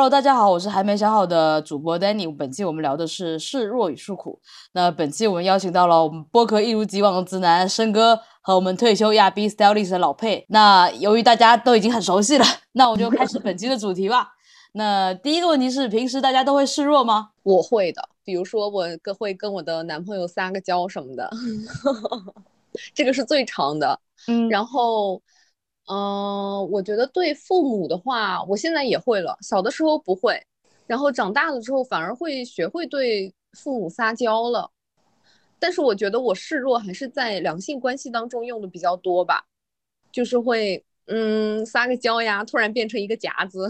Hello，大家好，我是还没想好的主播 Danny。本期我们聊的是示弱与诉苦。那本期我们邀请到了我们播客一如既往的直男生哥和我们退休亚逼 Stylist 的老佩。那由于大家都已经很熟悉了，那我就开始本期的主题吧。那第一个问题是，平时大家都会示弱吗？我会的，比如说我跟会跟我的男朋友撒个娇什么的，这个是最长的。嗯，然后。嗯，我觉得对父母的话，我现在也会了。小的时候不会，然后长大了之后反而会学会对父母撒娇了。但是我觉得我示弱还是在两性关系当中用的比较多吧，就是会嗯撒个娇呀，突然变成一个夹子，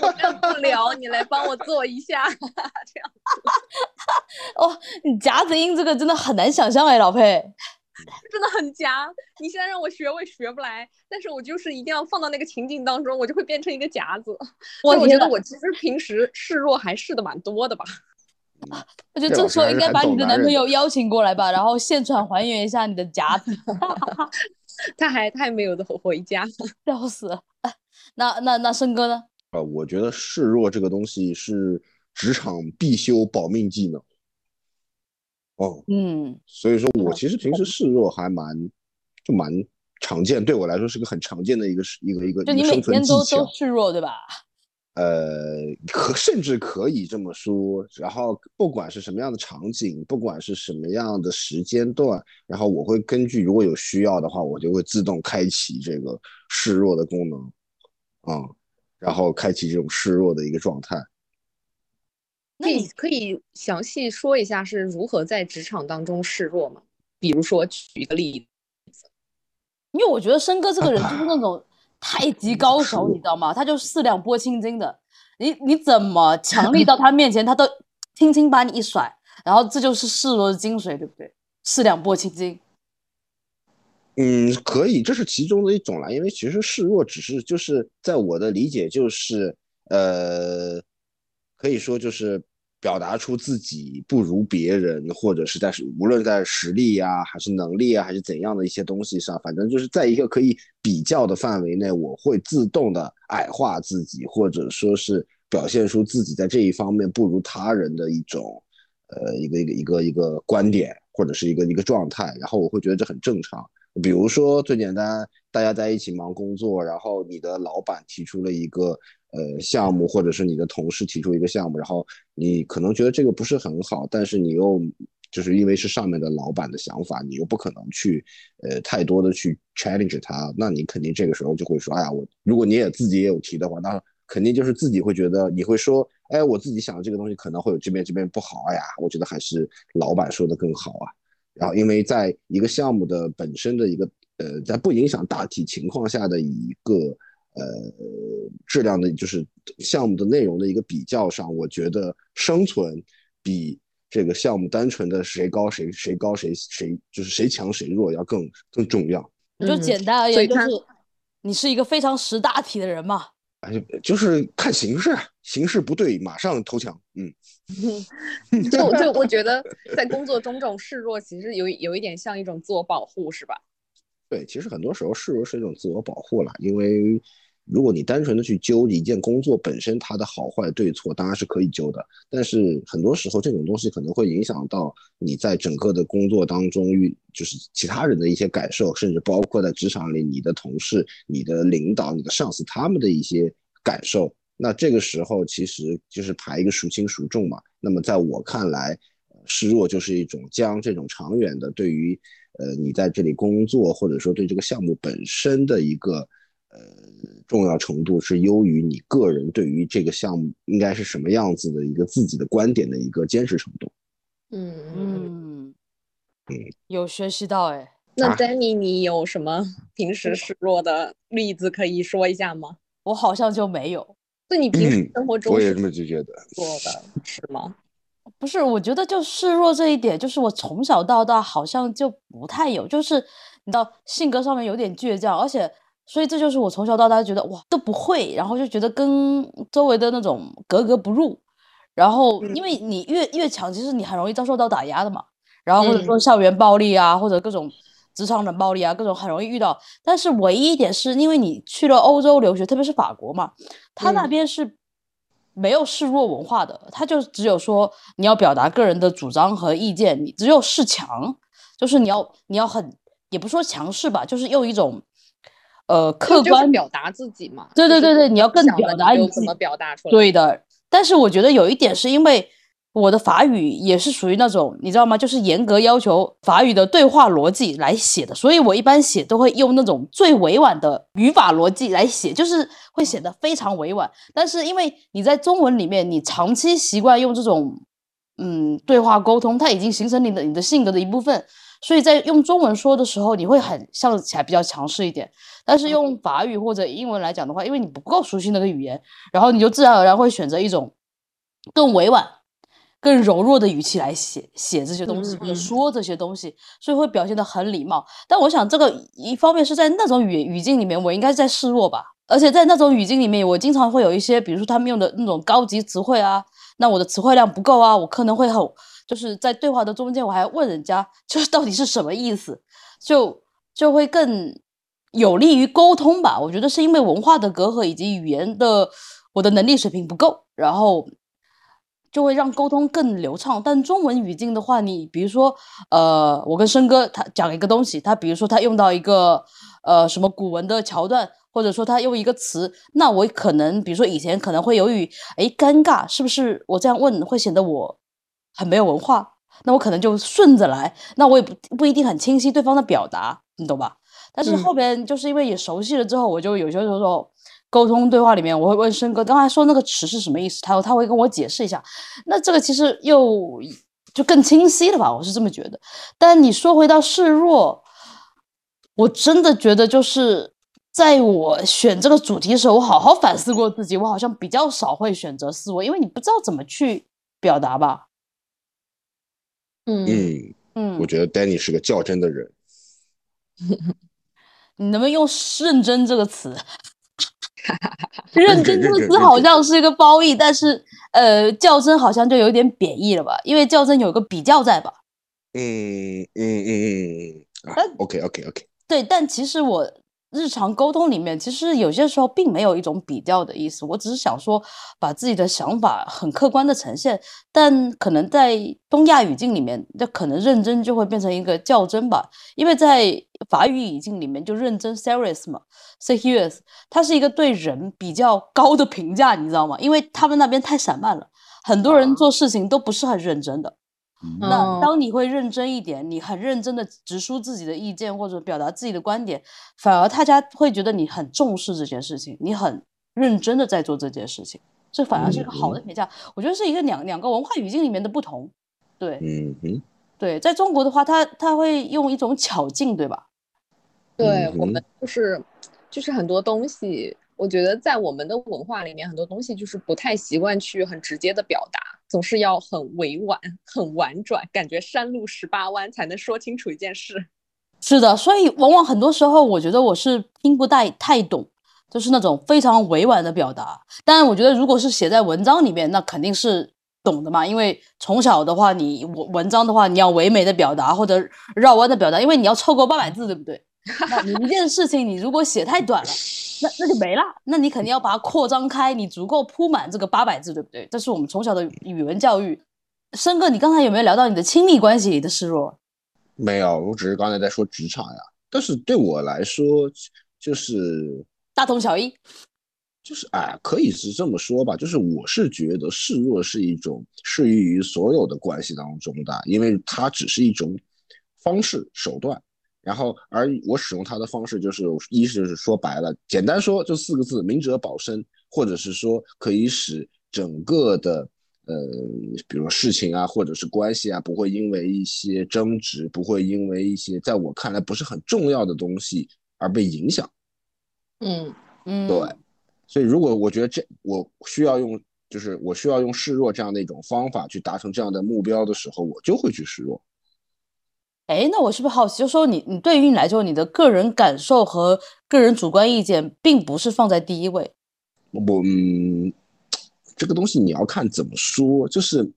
我干不了，你来帮我做一下，这样。哦，你夹子音这个真的很难想象哎，老佩。真的很夹，你现在让我学，我也学不来。但是我就是一定要放到那个情景当中，我就会变成一个夹子。我我觉得我其实平时示弱还示的蛮多的吧。我觉得这时候应该把你的男朋友邀请过来吧，然后现场还原一下你的夹子。他还他还没有的回家，笑死了。那那那生哥呢？啊，我觉得示弱这个东西是职场必修保命技能。哦，嗯，所以说我其实平时示弱还蛮，就蛮常见，对我来说是个很常见的一个一个一个就你每天都都示弱对吧？呃，可甚至可以这么说。然后不管是什么样的场景，不管是什么样的时间段，然后我会根据如果有需要的话，我就会自动开启这个示弱的功能，啊，然后开启这种示弱的一个状态。可以可以详细说一下是如何在职场当中示弱吗？比如说举一个例子，因为我觉得申哥这个人就是那种 太极高手，你知道吗？他就四两拨千斤的，你你怎么强力到他面前，他都轻轻把你一甩，然后这就是示弱的精髓，对不对？四两拨千斤。嗯，可以，这是其中的一种啦。因为其实示弱只是就是在我的理解就是呃。可以说就是表达出自己不如别人，或者是在无论在实力呀，还是能力啊，还是怎样的一些东西上，反正就是在一个可以比较的范围内，我会自动的矮化自己，或者说是表现出自己在这一方面不如他人的一种，呃，一个一个一个一个观点，或者是一个一个状态，然后我会觉得这很正常。比如说最简单，大家在一起忙工作，然后你的老板提出了一个。呃，项目或者是你的同事提出一个项目，然后你可能觉得这个不是很好，但是你又就是因为是上面的老板的想法，你又不可能去呃太多的去 challenge 他，那你肯定这个时候就会说，哎呀，我如果你也自己也有提的话，那肯定就是自己会觉得你会说，哎，我自己想的这个东西可能会有这边这边不好哎呀，我觉得还是老板说的更好啊。然后因为在一个项目的本身的一个呃，在不影响大体情况下的一个。呃，质量的，就是项目的内容的一个比较上，我觉得生存比这个项目单纯的谁高谁谁高谁谁就是谁强谁弱要更更重要。就简单而言，就是你是一个非常识大体的人嘛。哎，就是看形势，形势不对马上投降。嗯，就就我觉得在工作中这种示弱，其实有有一点像一种自我保护，是吧？对，其实很多时候示弱是一种自我保护了，因为。如果你单纯的去揪一件工作本身它的好坏对错，当然是可以揪的。但是很多时候这种东西可能会影响到你在整个的工作当中与就是其他人的一些感受，甚至包括在职场里你的同事、你的领导、你的上司他们的一些感受。那这个时候其实就是排一个孰轻孰重嘛。那么在我看来，示弱就是一种将这种长远的对于呃你在这里工作或者说对这个项目本身的一个。呃，重要程度是优于你个人对于这个项目应该是什么样子的一个自己的观点的一个坚持程度。嗯嗯嗯，有学习到哎。那 Danny，你有什么平时示弱的例子可以说一下吗？我好像就没有。那你平时生活中我也这么就觉得做的是吗？不是，我觉得就示弱这一点，就是我从小到大好像就不太有，就是你知道性格上面有点倔强，而且。所以这就是我从小到大觉得哇都不会，然后就觉得跟周围的那种格格不入，然后因为你越越强，其实你很容易遭受到打压的嘛，然后或者说校园暴力啊，或者各种职场冷暴力啊，各种很容易遇到。但是唯一一点是因为你去了欧洲留学，特别是法国嘛，他那嗯。边是没有示弱文化的，他就只有说你要表达个人的主张和意见，你只有示强，就是你要你要很也不说强势吧，就是用一种呃客观表达自己嘛。对对对对你要更表达你怎么表达出来。对的，但是我觉得有一点是因为我的法语也是属于那种你知道吗？就是严格要求法语的对话逻辑来写的，所以我一般写都会用那种最委婉的语法逻辑来写，就是会显得非常委婉。但是因为你在中文里面，你长期习惯用这种嗯对话沟通，它已经形成你的你的性格的一部分。所以在用中文说的时候，你会很像起来比较强势一点。但是用法语或者英文来讲的话，因为你不够熟悉那个语言，然后你就自然而然会选择一种更委婉、更柔弱的语气来写写这些东西，或者说这些东西，所以会表现得很礼貌。但我想，这个一方面是在那种语语境里面，我应该是在示弱吧。而且在那种语境里面，我经常会有一些，比如说他们用的那种高级词汇啊，那我的词汇量不够啊，我可能会很，就是在对话的中间，我还问人家，就是到底是什么意思，就就会更有利于沟通吧。我觉得是因为文化的隔阂以及语言的我的能力水平不够，然后就会让沟通更流畅。但中文语境的话，你比如说，呃，我跟申哥他讲一个东西，他比如说他用到一个呃什么古文的桥段，或者说他用一个词，那我可能比如说以前可能会由于哎尴尬，是不是我这样问会显得我很没有文化？那我可能就顺着来，那我也不不一定很清晰对方的表达，你懂吧？但是嗯后边就是因为也熟悉了之后，我就有些时候沟通对话里面，我会问申哥刚才说那个词是什么意思，他他会跟我解释一下。那这个其实又就更清晰了吧？我是这么觉得。但你说回到示弱，我真的觉得就是在我选这个主题的时候，我好好反思过自己，我好像比较少会选择示弱，因为你不知道怎么去表达吧。嗯嗯，嗯我，觉得 Danny 是个较真的人。你能不能用“认真”这个词？认真这个词好像是一个褒义，但是呃，较真好像就有点贬义了吧？因为较真有个比较在吧？嗯嗯嗯嗯嗯，OK OK OK，对，但其实我日常沟通里面，其实有些时候并没有一种比较的意思，我只是想说把自己的想法很客观的呈现，但可能在东亚语境里面，那可能认真就会变成一个较真吧，因为在法语语境里面就认真 serious 嘛，serious，它是一个对人比较高的评价，你知道吗？因为他们那边太散漫了，很多人做事情都不是很认真的。那哦当你会认真一点，你很认真的直抒自己的意见或者表达自己的观点，反而大家会觉得你很重视这件事情，你很认真的在做这件事情，这反而是一个好的评价。我觉得是一个两两个文化语境里面的不同。对嗯哼，对，在中国的话，他他会用一种巧劲，对吧？对我们就是就是很多东西，我觉得在我们的文化里面，很多东西就是不太习惯去很直接的表达，总是要很委婉、很婉转，感觉山路十八弯才能说清楚一件事。是的，所以往往很多时候，我觉得我是听不太太懂，就是那种非常委婉的表达。当然，我觉得如果是写在文章里面，那肯定是懂的嘛，因为从小的话，你文文章的话，你要唯美的表达或者绕弯的表达，因为你要凑够八百字，对不对？那你一件事情，你如果写太短了，那那就没了。那你肯定要把它扩张开，你足够铺满这个八百字，对不对？这是我们从小的语文教育。申哥，你刚才有没有聊到你的亲密关系里的示弱？没有，我只是刚才在说职场呀。但是对我来说，就是大同小异。就是哎，可以是这么说吧，就是我是觉得示弱是一种适用于所有的关系当中的，因为它只是一种方式手段。然后，而我使用它的方式就是，一是说白了，简单说就四个字：明哲保身，或者是说可以使整个的呃，比如说事情啊，或者是关系啊，不会因为一些争执，不会因为一些在我看来不是很重要的东西而被影响。嗯嗯，对，所以如果我觉得这我需要用，就是我需要用示弱这样的一种方法去达成这样的目标的时候，我就会去示弱。哎，那我是不是好奇，就说你你对于你来说，你的个人感受和个人主观意见，并不是放在第一位。我嗯，这个东西你要看怎么说，就是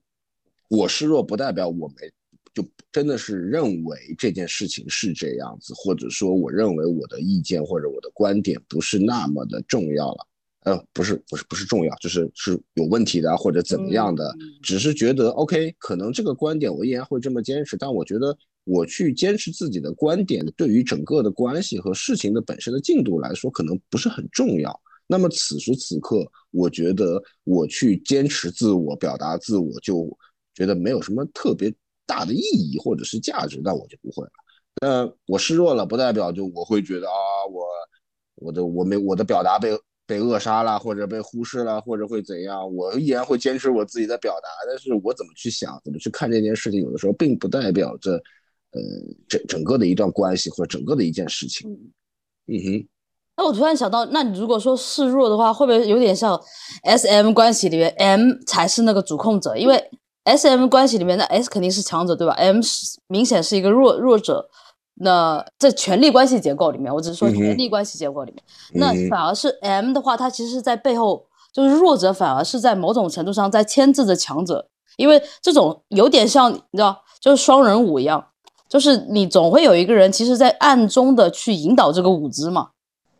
我示弱不代表我没，就真的是认为这件事情是这样子，或者说我认为我的意见或者我的观点不是那么的重要了。呃，不是，不是，不是重要，就是是有问题的或者怎么样的，只是觉得 OK，可能这个观点我依然会这么坚持，但我觉得我去坚持自己的观点，对于整个的关系和事情的本身的进度来说，可能不是很重要。那么此时此刻，我觉得我去坚持自我表达自我，就觉得没有什么特别大的意义或者是价值，那我就不会了。那我示弱了，不代表就我会觉得啊，我我的我没我的表达被。被扼杀了，或者被忽视了，或者会怎样？我依然会坚持我自己的表达，但是我怎么去想，怎么去看这件事情，有的时候并不代表着，呃，整整个的一段关系或者整个的一件事情。嗯哼。那我突然想到，那你如果说示弱的话，会不会有点像 S M 关系里面 M 才是那个主控者？因为 S M 关系里面的 S 肯定是强者，对吧？M 是明显是一个弱弱者。那在权力关系结构里面，我只是说权力关系结构里面，那反而是 M 的话，它其实是，在背后就是弱者，反而是在某种程度上在牵制着强者，因为这种有点像你知道，就是双人舞一样，就是你总会有一个人，其实在暗中的去引导这个舞姿嘛。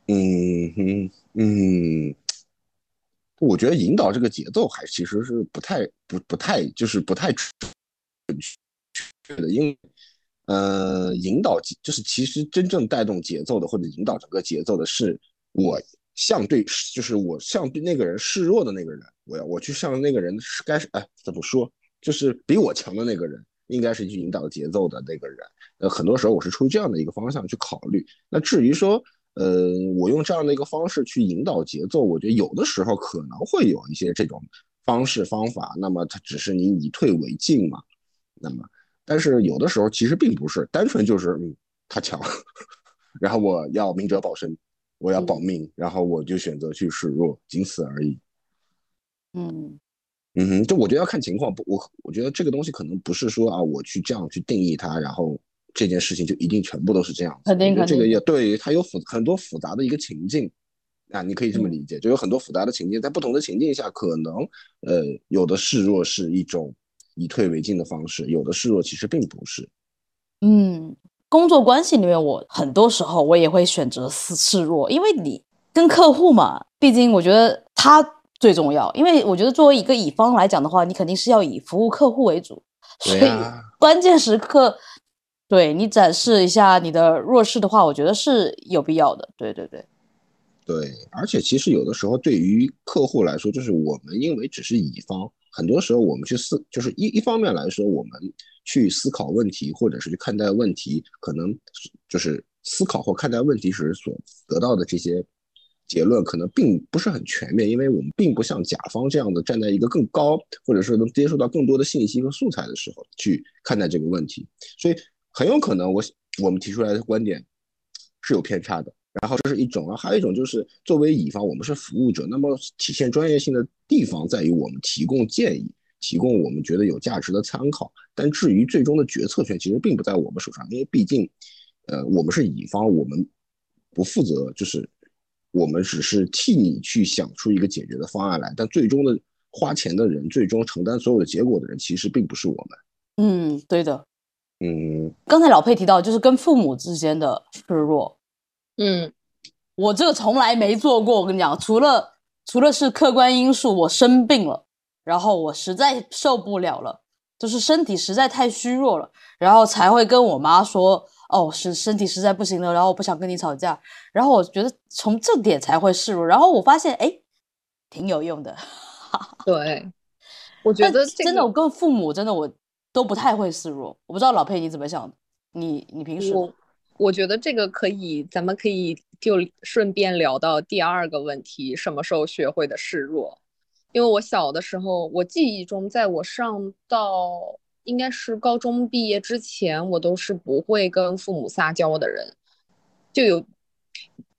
嗯哼，嗯，我觉得引导这个节奏还其实是不太不不太就是不太准确的，因为。呃，引导就是其实真正带动节奏的，或者引导整个节奏的是我相对，就是我相对那个人示弱的那个人，我要我去向那个人是该是哎怎么说，就是比我强的那个人，应该是去引导节奏的那个人。呃，很多时候我是出于这样的一个方向去考虑。那至于说，呃，我用这样的一个方式去引导节奏，我觉得有的时候可能会有一些这种方式方法，那么它只是你以退为进嘛，那么。但是有的时候其实并不是单纯就是嗯他强，然后我要明哲保身，我要保命，然后我就选择去示弱，仅此而已。嗯嗯哼，就我觉得要看情况，不我我觉得这个东西可能不是说啊我去这样去定义它，然后这件事情就一定全部都是这样。肯定肯定。这个也对，它有复很多复杂的一个情境啊，你可以这么理解，就有很多复杂的情境，在不同的情境下，可能呃有的示弱是一种。以退为进的方式，有的示弱其实并不是。嗯，工作关系里面，我很多时候我也会选择示示弱，因为你跟客户嘛，毕竟我觉得他最重要。因为我觉得作为一个乙方来讲的话，你肯定是要以服务客户为主，所以关键时刻对你展示一下你的弱势的话，我觉得是有必要的。对对对，对，而且其实有的时候对于客户来说，就是我们因为只是乙方。很多时候，我们去思，就是一一方面来说，我们去思考问题，或者是去看待问题，可能就是思考或看待问题时所得到的这些结论，可能并不是很全面，因为我们并不像甲方这样的站在一个更高，或者是能接受到更多的信息和素材的时候去看待这个问题，所以很有可能我我们提出来的观点是有偏差的。然后这是一种啊，还有一种就是作为乙方，我们是服务者，那么体现专业性的地方在于我们提供建议，提供我们觉得有价值的参考。但至于最终的决策权，其实并不在我们手上，因为毕竟，呃，我们是乙方，我们不负责，就是我们只是替你去想出一个解决的方案来。但最终的花钱的人，最终承担所有的结果的人，其实并不是我们。嗯，对的。嗯，刚才老佩提到，就是跟父母之间的示弱。嗯，我这个从来没做过。我跟你讲，除了除了是客观因素，我生病了，然后我实在受不了了，就是身体实在太虚弱了，然后才会跟我妈说：“哦，是身体实在不行了，然后我不想跟你吵架。”然后我觉得从这点才会示弱。然后我发现，哎，挺有用的。对，我觉得真的，我跟父母真的我都不太会示弱。我不知道老佩你怎么想的？你你平时？我觉得这个可以，咱们可以就顺便聊到第二个问题：什么时候学会的示弱？因为我小的时候，我记忆中，在我上到应该是高中毕业之前，我都是不会跟父母撒娇的人，就有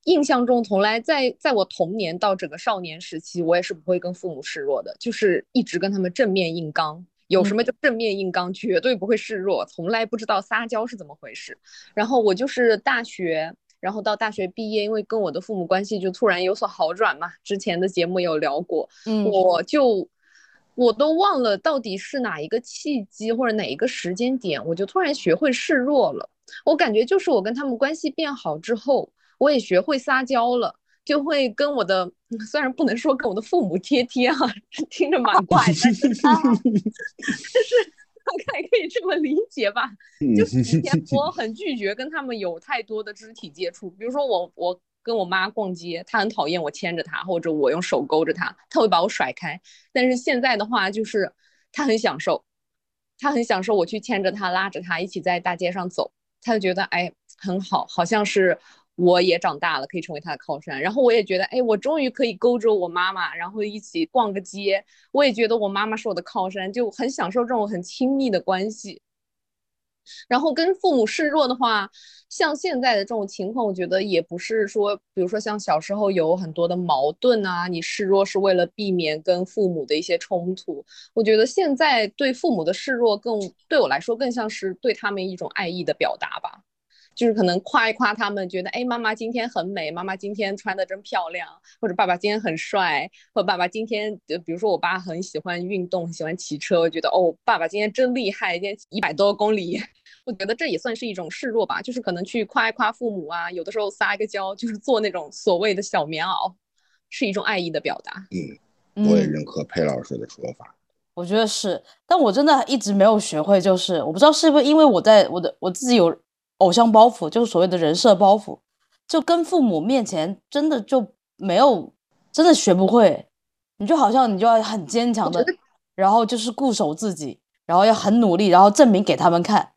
印象中，从来在在我童年到整个少年时期，我也是不会跟父母示弱的，就是一直跟他们正面硬刚。有什么就正面硬刚，绝对不会示弱，从来不知道撒娇是怎么回事。然后我就是大学，然后到大学毕业，因为跟我的父母关系就突然有所好转嘛。之前的节目有聊过，嗯，我就我都忘了到底是哪一个契机或者哪一个时间点，我就突然学会示弱了。我感觉就是我跟他们关系变好之后，我也学会撒娇了，就会跟我的虽然不能说跟我的父母贴贴哈，听着蛮怪，但是但是大概可以这么理解吧。就 是以前我很拒绝跟他们有太多的肢体接触，比如说我我。跟我妈逛街，她很讨厌我牵着她，或者我用手勾着她，她会把我甩开。但是现在的话，就是她很享受，她很享受我去牵着她、拉着她一起在大街上走，她就觉得哎很好，好像是我也长大了，可以成为她的靠山。然后我也觉得哎，我终于可以勾着我妈妈，然后一起逛个街，我也觉得我妈妈是我的靠山，就很享受这种很亲密的关系。然后跟父母示弱的话，像现在的这种情况，我觉得也不是说，比如说像小时候有很多的矛盾啊，你示弱是为了避免跟父母的一些冲突。我觉得现在对父母的示弱，更对我来说更像是对他们一种爱意的表达吧，就是可能夸一夸他们，觉得哎，妈妈今天很美，妈妈今天穿的真漂亮，或者爸爸今天很帅，或者爸爸今天，比如说我爸很喜欢运动，喜欢骑车，我觉得哦，爸爸今天真厉害，今天一百多公里。我觉得这也算是一种示弱吧，就是可能去夸一夸父母啊，有的时候撒一个娇，就是做那种所谓的小棉袄，是一种爱意的表达。嗯，我也认可佩老师的说法。我觉得是，但我真的一直没有学会，就是我不知道是不是因为我在我的我自己有偶像包袱，就是所谓的人设包袱，就跟父母面前真的就没有真的学不会。你就好像你就要很坚强的，然后就是固守自己，然后要很努力，然后证明给他们看。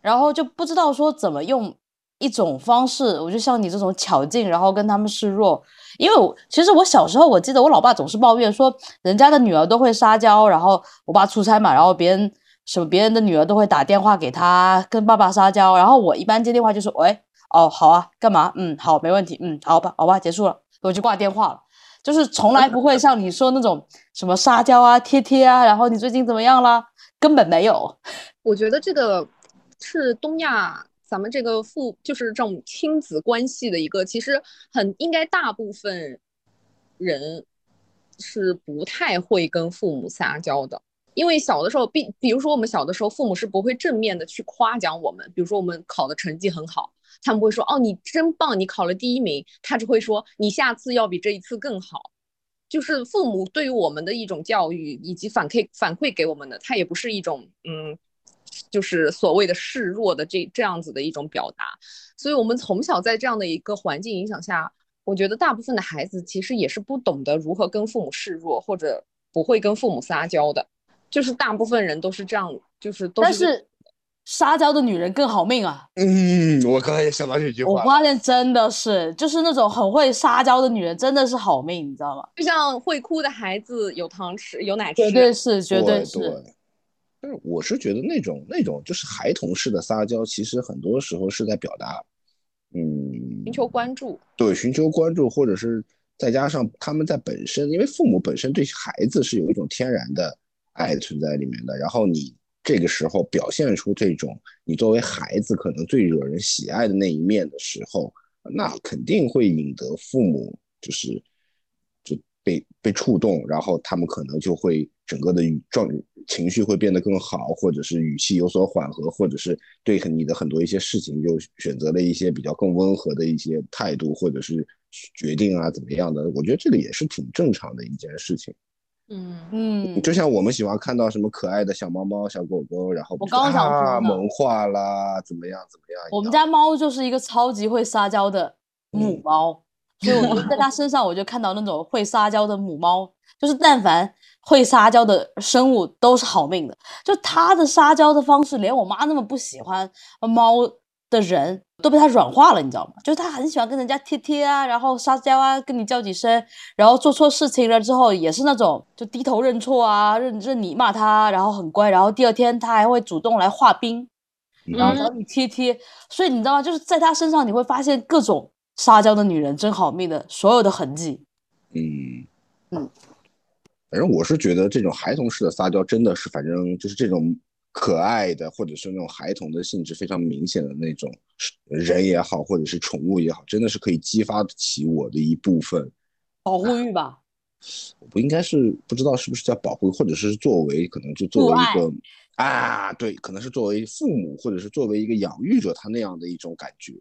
然后就不知道说怎么用一种方式，我就像你这种巧劲，然后跟他们示弱。因为其实我小时候，我记得我老爸总是抱怨说，人家的女儿都会撒娇，然后我爸出差嘛，然后别人什么别人的女儿都会打电话给他跟爸爸撒娇，然后我一般接电话就说，喂，哦，好啊，干嘛？嗯，好，没问题，嗯，好吧，好吧，结束了，我就挂电话了。就是从来不会像你说那种什么撒娇啊、贴贴啊，然后你最近怎么样了？根本没有。我觉得这个。是东亚咱们这个父就是这种亲子关系的一个，其实很应该大部分人是不太会跟父母撒娇的，因为小的时候，比比如说我们小的时候，父母是不会正面的去夸奖我们，比如说我们考的成绩很好，他们会说哦你真棒，你考了第一名，他只会说你下次要比这一次更好，就是父母对于我们的一种教育以及反馈反馈给我们的，他也不是一种嗯。就是所谓的示弱的这这样子的一种表达，所以我们从小在这样的一个环境影响下，我觉得大部分的孩子其实也是不懂得如何跟父母示弱，或者不会跟父母撒娇的，就是大部分人都是这样，就是都是。但是撒娇的女人更好命啊！嗯，我刚才也想到这句话。我发现真的是，就是那种很会撒娇的女人真的是好命，你知道吗？就像会哭的孩子有糖吃有奶吃，绝对是，绝对是。但是我是觉得那种那种就是孩童式的撒娇，其实很多时候是在表达，嗯，寻求关注。对，寻求关注，或者是再加上他们在本身，因为父母本身对孩子是有一种天然的爱存在里面的。然后你这个时候表现出这种你作为孩子可能最惹人喜爱的那一面的时候，那肯定会引得父母就是就被被触动，然后他们可能就会整个的状。情绪会变得更好，或者是语气有所缓和，或者是对你的很多一些事情就选择了一些比较更温和的一些态度，或者是决定啊怎么样的？我觉得这个也是挺正常的一件事情。嗯嗯，就像我们喜欢看到什么可爱的小猫猫、小狗狗，然后我刚想说萌化啦，怎么样怎么样？我们家猫就是一个超级会撒娇的母猫，所以我在它身上我就看到那种会撒娇的母猫，就是但凡。会撒娇的生物都是好命的，就它的撒娇的方式，连我妈那么不喜欢猫的人都被他软化了，你知道吗？就是他很喜欢跟人家贴贴啊，然后撒娇啊，跟你叫几声，然后做错事情了之后也是那种就低头认错啊，认认你骂他，然后很乖，然后第二天他还会主动来化冰，然后找你贴贴。所以你知道吗？就是在他身上你会发现各种撒娇的女人真好命的所有的痕迹。嗯嗯。反正我是觉得这种孩童式的撒娇真的是，反正就是这种可爱的，或者是那种孩童的性质非常明显的那种人也好，或者是宠物也好，真的是可以激发起我的一部分保护欲吧。我不应该是不知道是不是叫保护，或者是作为可能就作为一个啊，对，可能是作为父母或者是作为一个养育者，他那样的一种感觉。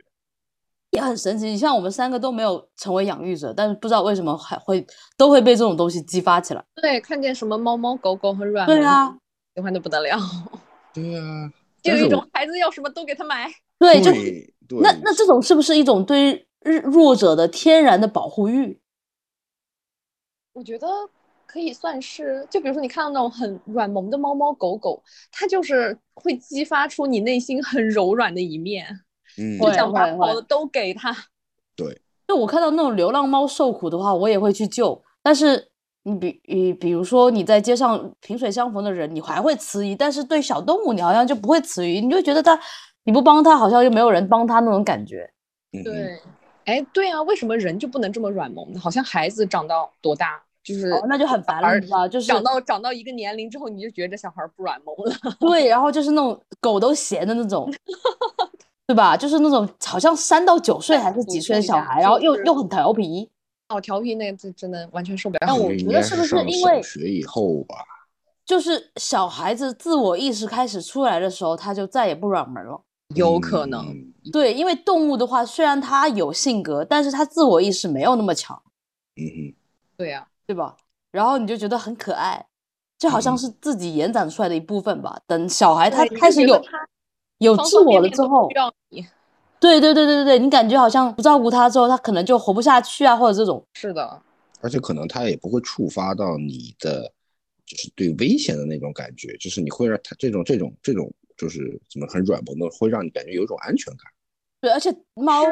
也很神奇，你像我们三个都没有成为养育者，但是不知道为什么还会都会被这种东西激发起来。对，看见什么猫猫狗狗很软，对啊，喜欢的不得了。对啊，就有一种孩子要什么都给他买。对，就对那那这种是不是一种对弱者的天然的保护欲？我觉得可以算是，就比如说你看到那种很软萌的猫猫狗狗，它就是会激发出你内心很柔软的一面。嗯，就想把好的都给他。对，就我看到那种流浪猫受苦的话，我也会去救。但是你比你比如说你在街上萍水相逢的人，你还会迟疑；但是对小动物，你好像就不会迟疑，你就觉得它你不帮它，好像就没有人帮它那种感觉。对，哎，对啊，为什么人就不能这么软萌呢？好像孩子长到多大，就是那就很烦了，你知道，就是长到长到一个年龄之后，你就觉得小孩不软萌了。对，然后就是那种狗都嫌的那种。对吧？就是那种好像三到九岁还是几岁的小孩，然后又又很调皮。哦，调皮那个真真的完全受不了。但我觉得是不是因为学以后吧？就是小孩子自我意识开始出来的时候，他就再也不软门了。有可能。对，因为动物的话，虽然它有性格，但是它自我意识没有那么强。嗯哼。对呀，对吧？然后你就觉得很可爱，就好像是自己延展出来的一部分吧。等小孩他开始有。有自我了之后，对对对对对对，你感觉好像不照顾他之后，他可能就活不下去啊，或者这种。是的，而且可能他也不会触发到你的，就是对危险的那种感觉，就是你会让他这种这种这种，就是怎么很软萌的，会让你感觉有一种安全感。对，而且猫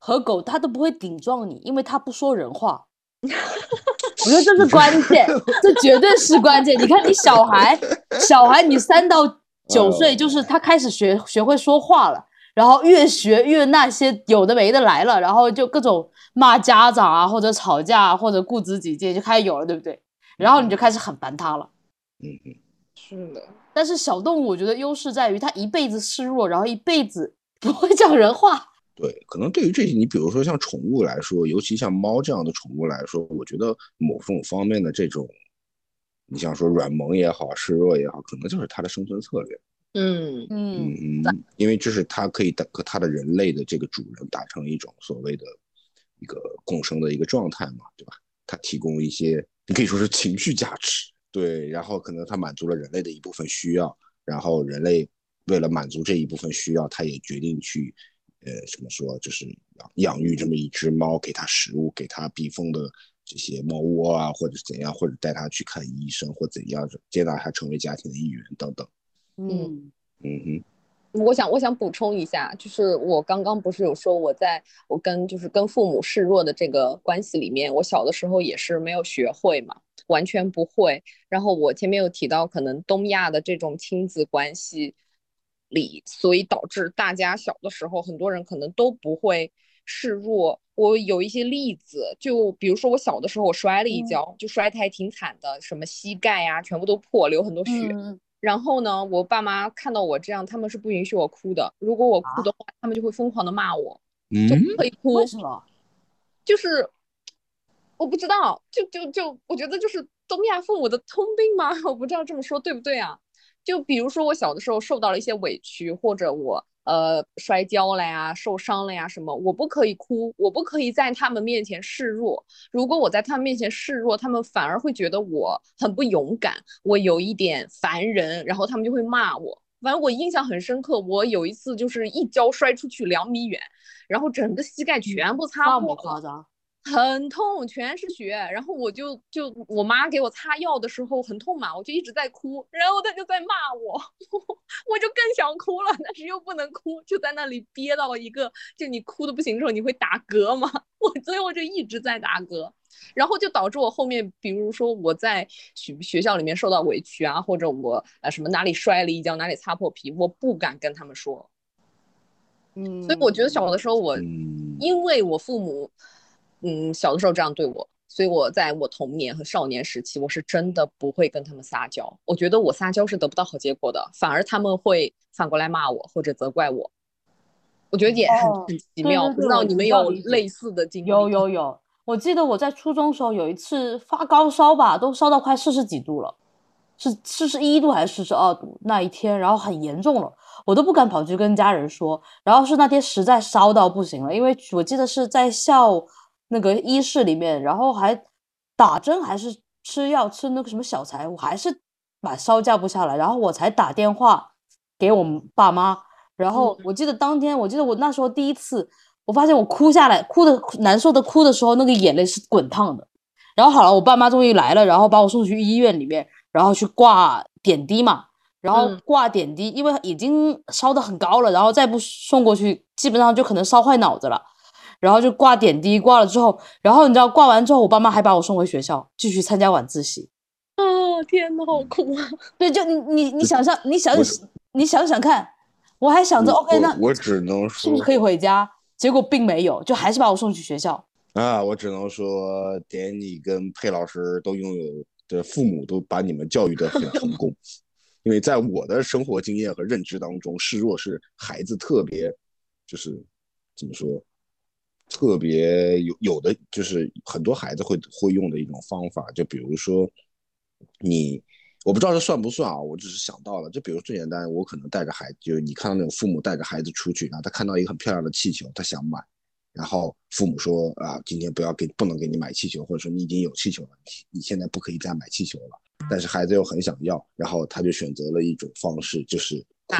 和狗它都不会顶撞你，因为它不说人话。我觉得这是关键，这绝对是关键。你看，你小孩，小孩，你三到。九岁就是他开始学学会说话了，然后越学越那些有的没的来了，然后就各种骂家长啊，或者吵架，或者固执己见就开始有了，对不对？然后你就开始很烦他了。嗯嗯，是的。但是小动物我觉得优势在于它一辈子示弱，然后一辈子不会讲人话。对，可能对于这些，你比如说像宠物来说，尤其像猫这样的宠物来说，我觉得某种方面的这种。你像说软萌也好，示弱也好，可能就是它的生存策略。嗯嗯嗯，因为这是它可以和它的人类的这个主人达成一种所谓的一个共生的一个状态嘛，对吧？它提供一些，你可以说是情绪价值，对。然后可能它满足了人类的一部分需要，然后人类为了满足这一部分需要，它也决定去，呃，怎么说，就是养养育这么一只猫，给它食物，给它避风的。这些猫窝啊，或者是怎样，或者带它去看医生，或怎样，接纳它成为家庭的一员等等。嗯嗯哼，我想我想补充一下，就是我刚刚不是有说我在我跟就是跟父母示弱的这个关系里面，我小的时候也是没有学会嘛，完全不会。然后我前面有提到，可能东亚的这种亲子关系里，所以导致大家小的时候，很多人可能都不会示弱。我有一些例子，就比如说我小的时候，我摔了一跤，就摔的还挺惨的，什么膝盖呀，全部都破，流很多血。然后呢，我爸妈看到我这样，他们是不允许我哭的。如果我哭的话，他们就会疯狂的骂我，就不可以哭。为什么？就是我不知道，就就就我觉得就是东亚父母的通病吗？我不知道这么说对不对啊？就比如说我小的时候受到了一些委屈，或者我。呃，摔跤了呀，受伤了呀，什么？我不可以哭，我不可以在他们面前示弱。如果我在他们面前示弱，他们反而会觉得我很不勇敢，我有一点烦人，然后他们就会骂我。反正我印象很深刻，我有一次就是一跤摔出去两米远，然后整个膝盖全部擦破了。很痛，全是血，然后我就就我妈给我擦药的时候很痛嘛，我就一直在哭，然后她就在骂我，我就更想哭了，但是又不能哭，就在那里憋到一个，就你哭的不行之后，你会打嗝嘛，我所以我就一直在打嗝，然后就导致我后面，比如说我在学学校里面受到委屈啊，或者我呃什么哪里摔了一跤，哪里擦破皮，我不敢跟他们说，嗯，所以我觉得小的时候我，因为我父母。嗯，小的时候这样对我，所以我在我童年和少年时期，我是真的不会跟他们撒娇。我觉得我撒娇是得不到好结果的，反而他们会反过来骂我或者责怪我。我觉得也很很奇妙，不知道你们有类似的经历？有有有，我记得我在初中时候有一次发高烧吧，都烧到快四十几度了，是四十一度还是四十二度那一天，然后很严重了，我都不敢跑去跟家人说。然后是那天实在烧到不行了，因为我记得是在校那个医室里面，然后还打针还是吃药吃那个什么小柴，我还是把烧降不下来，然后我才打电话给我们爸妈。然后我记得当天，我记得我那时候第一次。我发现我哭下来，哭的难受的哭的时候，那个眼泪是滚烫的。然后好了，我爸妈终于来了，然后把我送去医院里面，然后去挂点滴嘛。然后挂点滴，因为已经烧的很高了，然后再不送过去，基本上就可能烧坏脑子了。然后就挂点滴，挂了之后，然后你知道挂完之后，我爸妈还把我送回学校继续参加晚自习。啊，天呐，好苦啊！对，就你你你想象，你想你想想看，我还想着 OK，那我只能是不是可以回家？结果并没有，就还是把我送去学校啊！我只能说，点你跟佩老师都拥有的父母都把你们教育的很成功，因为在我的生活经验和认知当中，示弱是孩子特别，就是怎么说，特别有有的就是很多孩子会会用的一种方法，就比如说你。我不知道这算不算啊？我只是想到了，就比如最简单，我可能带着孩子，就是你看到那种父母带着孩子出去，然后他看到一个很漂亮的气球，他想买，然后父母说啊，今天不要给，不能给你买气球，或者说你已经有气球了，你现在不可以再买气球了。但是孩子又很想要，然后他就选择了一种方式，就是哭，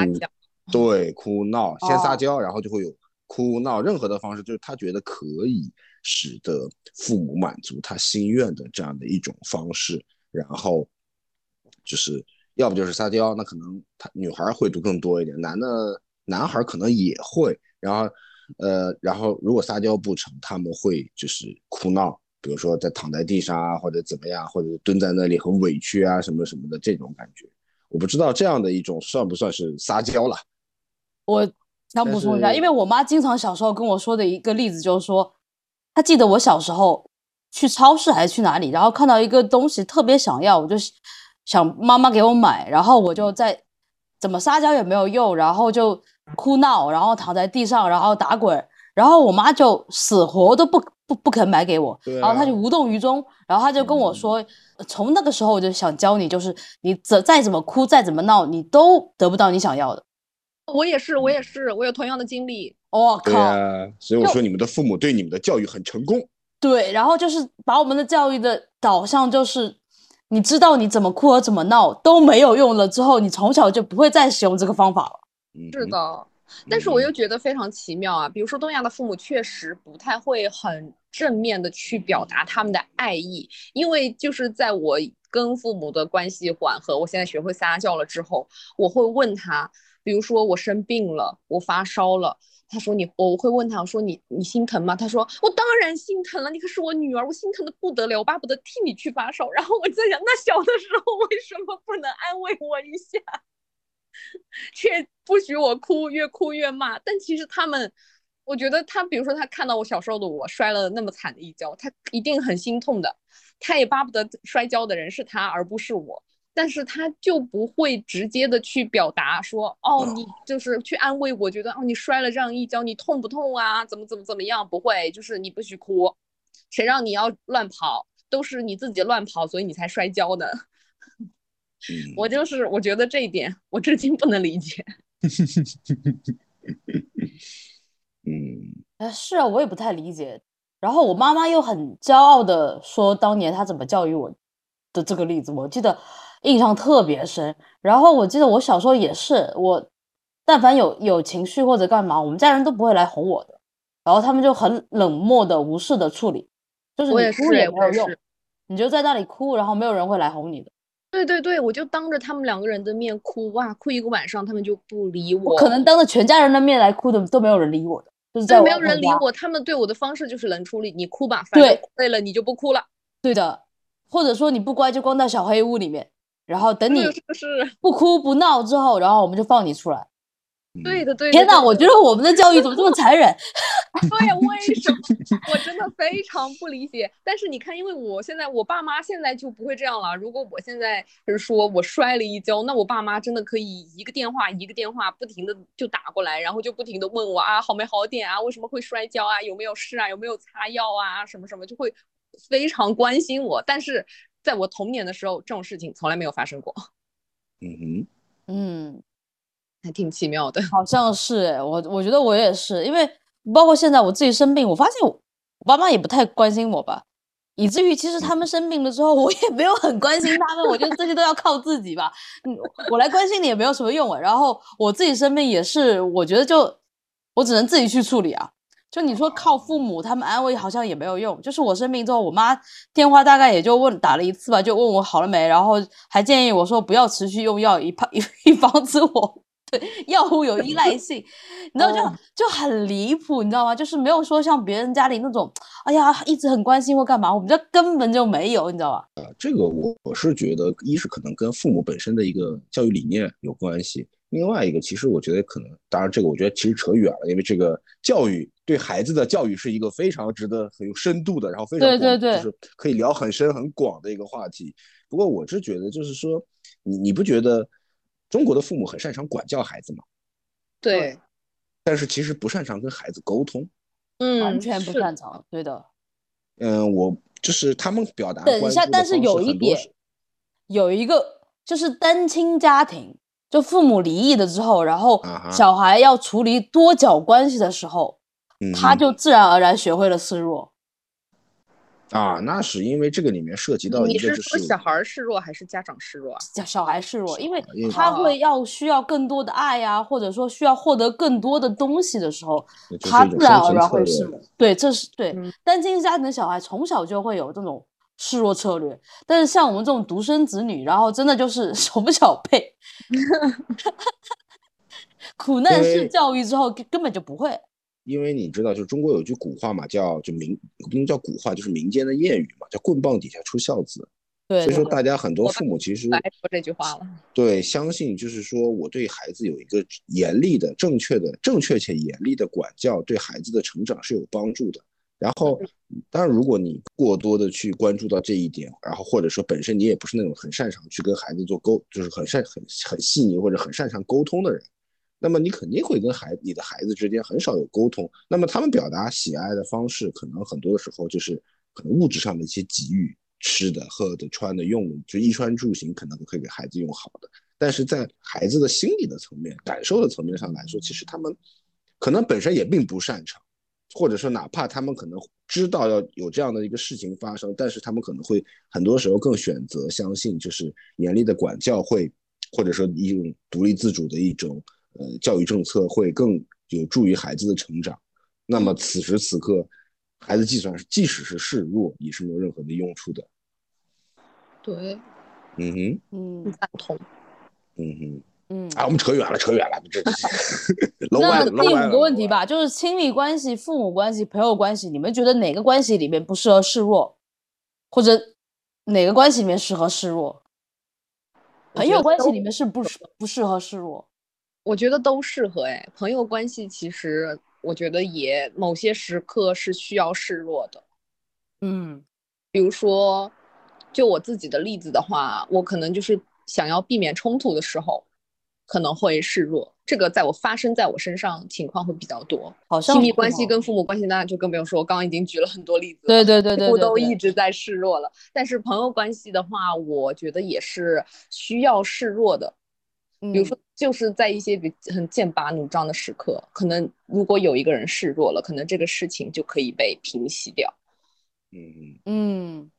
对，哭闹，先撒娇，然后就会有哭闹，任何的方式，就是他觉得可以使得父母满足他心愿的这样的一种方式，然后。就是要不就是撒娇，那可能他女孩会读更多一点，男的男孩可能也会。然后，呃，然后如果撒娇不成，他们会就是哭闹，比如说在躺在地上啊，或者怎么样，或者蹲在那里很委屈啊，什么什么的这种感觉。我不知道这样的一种算不算是撒娇了。我想补充一下，因为我妈经常小时候跟我说的一个例子就是说，她记得我小时候去超市还是去哪里，然后看到一个东西特别想要，我就。想妈妈给我买，然后我就在怎么撒娇也没有用，然后就哭闹，然后躺在地上，然后打滚，然后我妈就死活都不不不肯买给我，然后她就无动于衷，然后她就跟我说，从那个时候我就想教你，就是你怎再怎么哭，再怎么闹，你都得不到你想要的。我也是，我也是，我有同样的经历。我靠！所以我说你们的父母对你们的教育很成功。对，然后就是把我们的教育的导向就是。你知道你怎么哭和怎么闹都没有用了之后，你从小就不会再使用这个方法了。是的，但是我又觉得非常奇妙啊。比如说东亚的父母确实不太会很正面的去表达他们的爱意，因为就是在我跟父母的关系缓和，我现在学会撒娇了之后，我会问他，比如说我生病了，我发烧了。他说你，我会问他，我说你你心疼吗？他说我当然心疼了，你可是我女儿，我心疼的不得了，我巴不得替你去发烧。然后我在想，那小的时候为什么不能安慰我一下，却不许我哭，越哭越骂。但其实他们，我觉得他，比如说他看到我小时候的我摔了那么惨的一跤，他一定很心痛的，他也巴不得摔跤的人是他而不是我。但是他就不会直接的去表达说，哦，你就是去安慰我，觉得哦，你摔了这样一跤，你痛不痛啊？怎么怎么怎么样？不会，就是你不许哭，谁让你要乱跑？都是你自己乱跑，所以你才摔跤的。我就是我觉得这一点，我至今不能理解。嗯，哎，是啊，我也不太理解。然后我妈妈又很骄傲的说，当年她怎么教育我的这个例子，我记得。印象特别深，然后我记得我小时候也是，我但凡有有情绪或者干嘛，我们家人都不会来哄我的，然后他们就很冷漠的、无视的处理，就是你哭也没有用，你就在那里哭，然后没有人会来哄你的。对对对，我就当着他们两个人的面哭，哇，哭一个晚上，他们就不理我。我可能当着全家人的面来哭的，都没有人理我的，就是在没有人理我，他们对我的方式就是冷处理，你哭吧，反正累了你就不哭了。对的，或者说你不乖就关到小黑屋里面。然后等你不哭不闹之后，然后我们就放你出来。对的，对的。天哪，我觉得我们的教育怎么这么残忍？对，为什么？我真的非常不理解。但是你看，因为我现在我爸妈现在就不会这样了。如果我现在是说我摔了一跤，那我爸妈真的可以一个电话一个电话不停的就打过来，然后就不停的问我啊好没好点啊，为什么会摔跤啊，有没有事啊，有没有擦药啊，什么什么，就会非常关心我。但是在我童年的时候，这种事情从来没有发生过。嗯哼，嗯，还挺奇妙的。好像是诶，我我觉得我也是，因为包括现在我自己生病，我发现我我爸妈也不太关心我吧，以至于其实他们生病了之后，我也没有很关心他们，我觉得这些都要靠自己吧。嗯，我来关心你也没有什么用啊。然后我自己生病也是，我觉得就我只能自己去处理啊。就你说靠父母他们安慰好像也没有用，就是我生病之后，我妈电话大概也就问打了一次吧，就问我好了没，然后还建议我说不要持续用药，以怕 以防止我对药物有依赖性，你知道就哦就很离谱，你知道吗？就是没有说像别人家里那种，哎呀一直很关心或干嘛，我们家根本就没有，你知道吧？这个我我是觉得，一是可能跟父母本身的一个教育理念有关系，另外一个其实我觉得可能，当然这个我觉得其实扯远了，因为这个教育对孩子的教育是一个非常值得很有深度的，然后非常对对对就是可以聊很深很广的一个话题。不过我是觉得，就是说，你你不觉得中国的父母很擅长管教孩子吗？对，但是其实不擅长跟孩子沟通。嗯，完全不擅长，对的。嗯，我就是他们表达等一下，但是有一点有一个就是单亲家庭，就父母离异了之后，然后小孩要处理多角关系的时候，嗯他就自然而然学会了示弱。啊，那是因为这个里面涉及到你一个就是是说小孩示弱还是家长示弱啊？小小孩示弱，因为他会哦要需要更多的爱呀、或者说需要获得更多的东西的时候，他自然而然会示弱。对，这是对嗯单亲家庭的小孩从小就会有这种示弱策略，但是像我们这种独生子女，然后真的就是 手不小背，苦难式教育之后根根本就不会。因为你知道，就中国有句古话嘛，叫就民不能叫古话，就是民间的谚语嘛，叫棍棒底下出孝子。对，所以说，大家很多父母其实来说这句话了。对相信，就是说我对孩子有一个严厉的、正确的、正确且严厉的管教，对孩子的成长是有帮助的。然后，当然，如果你过多的去关注到这一点，然后或者说本身你也不是那种很擅长去跟孩子做沟，就是很擅很很细腻或者很擅长沟通的人，那么你肯定会跟孩你的孩子之间很少有沟通。那么他们表达喜爱的方式，可能很多的时候就是可能物质上的一些给予，吃的、喝的、穿的、用的，就衣穿住行，可能可以给孩子用好的。但是在孩子的心理的层面、感受的层面上来说，其实他们可能本身也并不擅长，或者说哪怕他们可能知道要有这样的一个事情发生，但是他们可能会很多时候更选择相信，就是严厉的管教会，或者说一种独立自主的一种呃教育政策会更有助于孩子的成长。那么此时此刻，孩子计算是即使是示弱，也是没有任何的用处的。对，嗯哼，嗯赞同。嗯哼。嗯。啊，我们扯远了，扯远了，这 那第五个问题，吧，就是亲密关系、父母关系、朋友关系，你们觉得哪个关系里面不适合示弱，或者哪个关系里面适合示弱？朋友关系里面是不适不适合示弱？我觉得都适合哎，朋友关系其实我觉得也某些时刻是需要示弱的。嗯比如说，就我自己的例子的话，我可能就是想要避免冲突的时候，可能会示弱。这个在我发生在我身上情况会比较多。好像亲密关系跟父母关系那就更不用说，我刚刚已经举了很多例子了。对对对对我都一直在示弱了。但是朋友关系的话，我觉得也是需要示弱的。比如嗯说，就是在一些比很剑拔弩张的时刻，可能如果有一个人示弱了，可能这个事情就可以被平息掉。嗯嗯，嗯，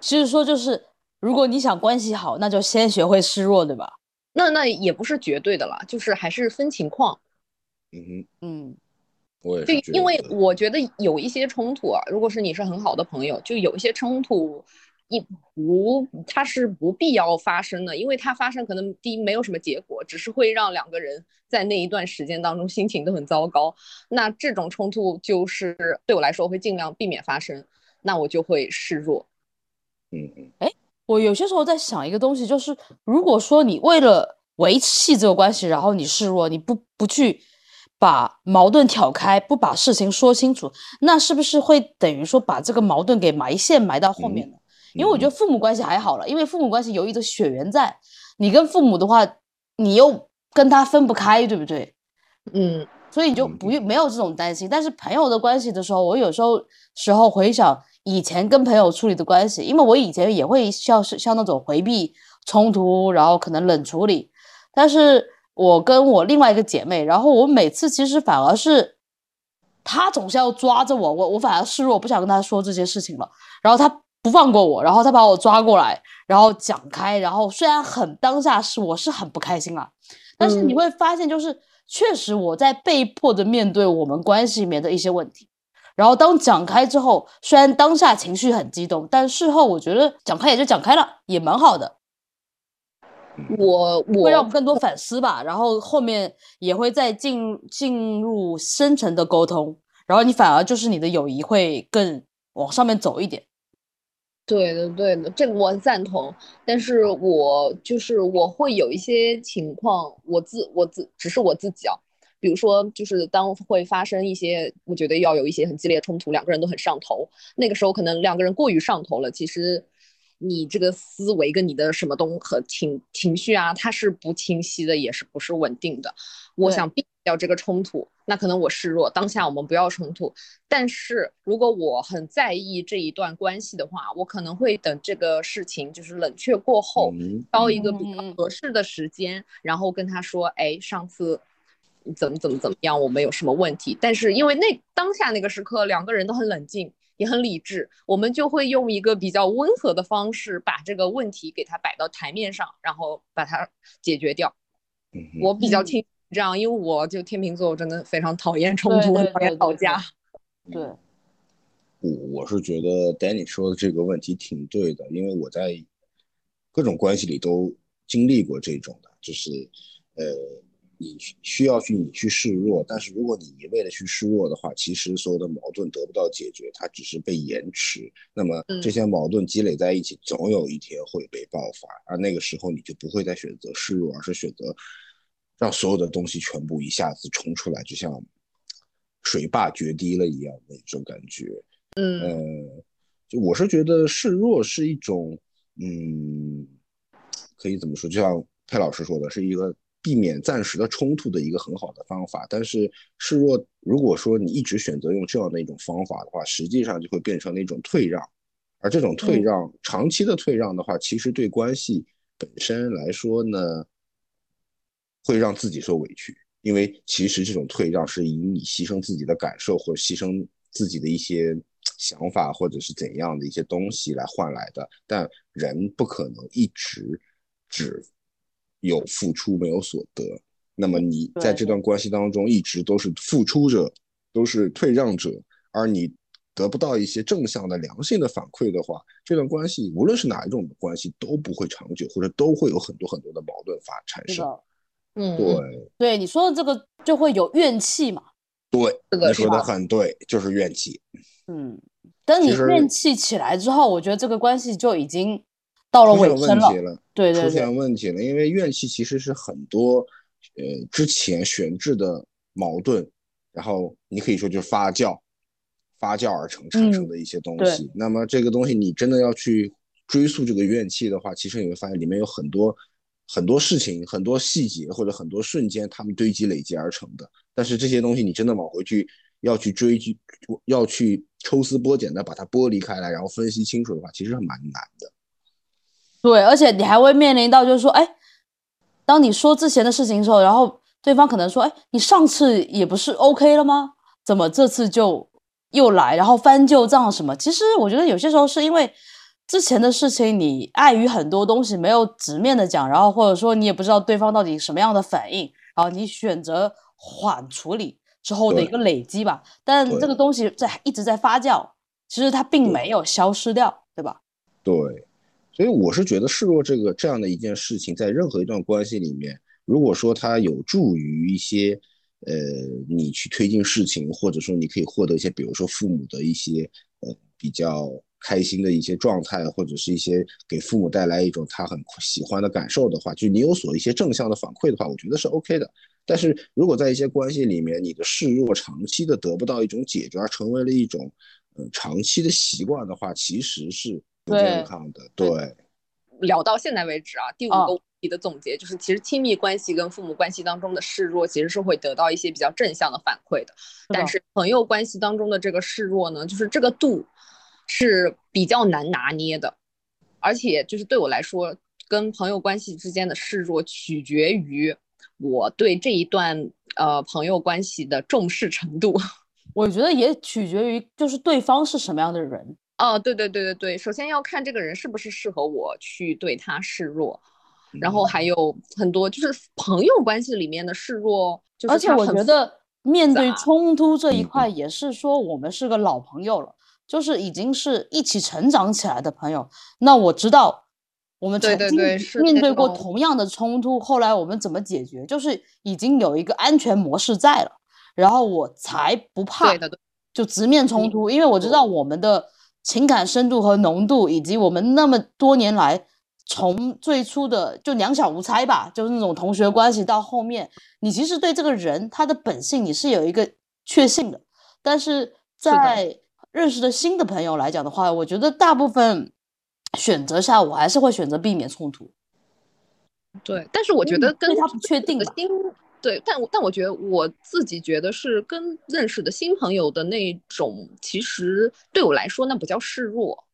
其实说就是，如果你想关系好，那就先学会示弱，对吧？那那也不是绝对的啦，就是还是分情况。嗯哼，嗯我也就是因为我觉得有一些冲突啊，如果是你是很好的朋友，就有一些冲突，一不它是不必要发生的，因为它发生可能第一没有什么结果，只是会让两个人在那一段时间当中心情都很糟糕。那这种冲突就是对我来说，我会尽量避免发生，那我就会示弱。嗯嗯哎我有些时候在想一个东西，就是如果说你为了维系这个关系，然后你示弱，你不不去把矛盾挑开，不把事情说清楚，那是不是会等于说把这个矛盾给埋线埋到后面呢？因为我觉得父母关系还好了，因为父母关系有一个血缘在，你跟父母的话，你又跟他分不开，对不对？嗯，所以你就不用没有这种担心。但是朋友的关系的时候，我有时候时候回想以前跟朋友处理的关系，因为我以前也会像是像那种回避冲突，然后可能冷处理，但是。我跟我另外一个姐妹，然后我每次其实反而是，她总是要抓着我，我我反而示弱，不想跟她说这些事情了。然后她不放过我，然后她把我抓过来，然后讲开。然后虽然很当下是我是很不开心啊，但是你会发现，就是确实我在被迫的面对我们关系里面的一些问题。然后当讲开之后，虽然当下情绪很激动，但事后我觉得讲开也就讲开了，也蛮好的。我我会让我们更多反思吧，然后后面也会再进进入深层的沟通，然后你反而就是你的友谊会更往上面走一点。对的，对的，这个我赞同。但是我就是我会有一些情况，我自我自只是我自己啊，比如说就是当会发生一些，我觉得要有一些很激烈冲突，两个人都很上头，那个时候可能两个人过于上头了，其实。你这个思维跟你的什么东和情情绪啊，它是不清晰的，也是不是稳定的。我想避掉这个冲突，那可能我示弱，当下我们不要冲突。但是如果我很在意这一段关系的话，我可能会等这个事情就是冷却过后，挑一个比较合适的时间，然后跟他说，哎，上次怎么怎么怎么样，我们有什么问题？但是因为那当下那个时刻，两个人都很冷静。也很理智，我们就会用一个比较温和的方式把这个问题给它摆到台面上，然后把它解决掉。我比较倾这样，因为我就天秤座，我真的非常讨厌冲突，讨厌吵架。对，我我是觉得 Danny 说的这个问题挺对的，因为我在各种关系里都经历过这种的，就是呃。你需要去你去示弱，但是如果你一味的去示弱的话，其实所有的矛盾得不到解决，它只是被延迟。那么这些矛盾积累在一起，总有一天会被爆发，而那个时候你就不会再选择示弱，而是选择让所有的东西全部一下子冲出来，就像水坝决堤了一样的那种感觉。嗯，就我是觉得示弱是一种，嗯，可以怎么说？就像佩老师说的，是一个。避免暂时的冲突的一个很好的方法，但是示弱，如果说你一直选择用这样的一种方法的话，实际上就会变成那种退让，而这种退让，长期的退让的话，其实对关系本身来说呢，会让自己受委屈，因为其实这种退让是以你牺牲自己的感受或者牺牲自己的一些想法或者是怎样的一些东西来换来的，但人不可能一直只。有付出没有所得，那么你在这段关系当中一直都是付出者，都是退让者，而你得不到一些正向的良性的反馈的话，这段关系无论是哪一种关系都不会长久，或者都会有很多很多的矛盾发产生。嗯，对，对你说的这个就会有怨气嘛？对，你说的很对，就是怨气。嗯，等你怨气起来之后，我觉得这个关系就已经。到了尾声了，对对，出现问题了。因为怨气其实是很多，呃，之前悬置的矛盾，然后你可以说就是发酵，发酵而成产生的一些东西。那么这个东西你真的要去追溯这个怨气的话，其实你会发现里面有很多很多事情、很多细节或者很多瞬间，他们堆积累积而成的。但是这些东西你真的往回去要去追去要去抽丝剥茧的把它剥离开来，然后分析清楚的话，其实蛮难的。对，而且你还会面临到，就是说，哎，当你说之前的事情的时候，然后对方可能说，哎，你上次也不是 OK 了吗？怎么这次就又来，然后翻旧账什么？其实我觉得有些时候是因为之前的事情，你碍于很多东西没有直面的讲，然后或者说你也不知道对方到底什么样的反应，然后你选择缓处理之后的一个累积吧。但这个东西在一直在发酵，其实它并没有消失掉，对吧？对。所以我是觉得示弱这个这样的一件事情，在任何一段关系里面，如果说它有助于一些，呃，你去推进事情，或者说你可以获得一些，比如说父母的一些，呃，比较开心的一些状态，或者是一些给父母带来一种他很喜欢的感受的话，就你有所一些正向的反馈的话，我觉得是 OK 的。但是如果在一些关系里面，你的示弱长期的得不到一种解决，而成为了一种呃长期的习惯的话，其实是不健康的。对，聊到现在为止啊，第五个问题的总结就是，其实亲密关系跟父母关系当中的示弱，其实是会得到一些比较正向的反馈的。但是朋友关系当中的这个示弱呢，就是这个度是比较难拿捏的，而且就是对我来说，跟朋友关系之间的示弱取决于我对这一段呃朋友关系的重视程度。我觉得也取决于就是对方是什么样的人。哦，对对对对对，首先要看这个人是不是适合我去对他示弱，然后还有很多就是朋友关系里面的示弱，而且我觉得面对冲突这一块也是说我们是个老朋友了，就是已经是一起成长起来的朋友。那我知道我们曾经面对过同样的冲突，后来我们怎么解决，就是已经有一个安全模式在了，然后我才不怕就直面冲突，因为我知道我们的。情感深度和浓度，以及我们那么多年来，从最初的就两小无猜吧，就是那种同学关系，到后面，你其实对这个人他的本性你是有一个确信的。但是在认识的新的朋友来讲的话，我觉得大部分选择下，我还是会选择避免冲突。对，但是我觉得跟他不确定新。对，但我但我觉得我自己觉得是跟认识的新朋友的那种，其实对我来说那不叫示弱，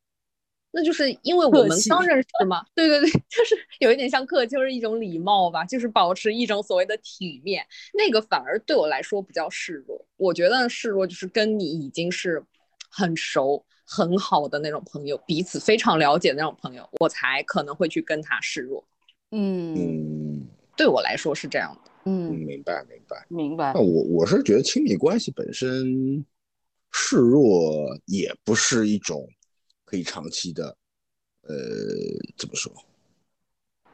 那就是因为我们刚认识嘛。对对对，就是有一点像客气，就是一种礼貌吧，就是保持一种所谓的体面，那个反而对我来说不叫示弱。我觉得示弱就是跟你已经是很熟很好的那种朋友，彼此非常了解的那种朋友，我才可能会去跟他示弱。嗯，对我来说是这样的。嗯，明白明白明白。那我我是觉得亲密关系本身示弱也不是一种可以长期的，呃，怎么说？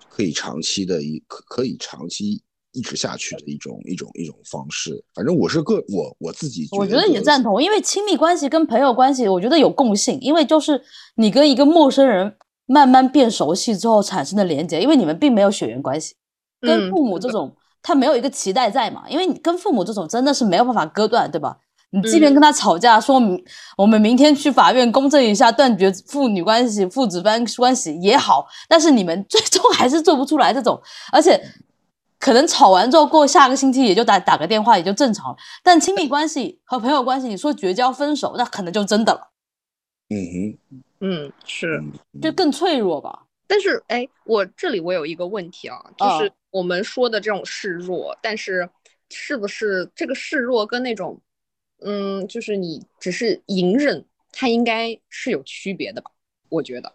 可以长期的一可可以长期一直下去的一种一种一种方式。反正我是个我我自己，我觉得也赞同，因为亲密关系跟朋友关系，我觉得有共性，因为就是你跟一个陌生人慢慢变熟悉之后产生的连接，因为你们并没有血缘关系，跟父母这种。他没有一个期待在嘛？因为你跟父母这种真的是没有办法割断，对吧？你即便跟他吵架，说明我们明天去法院公证一下，断绝父女关系、父子关关系也好，但是你们 最终还是做不出来这种。而且可能吵完之后，过下个星期也就打打个电话，也就正常了。但亲密关系和朋友关系，你说绝交、分手，那可能就真的了。嗯哼，嗯，是，就更脆弱吧。但是，哎，我这里我有一个问题啊，就是我们说的这种示弱，但是是不是这个示弱跟那种，嗯，就是你只是隐忍，它应该是有区别的吧？我觉得，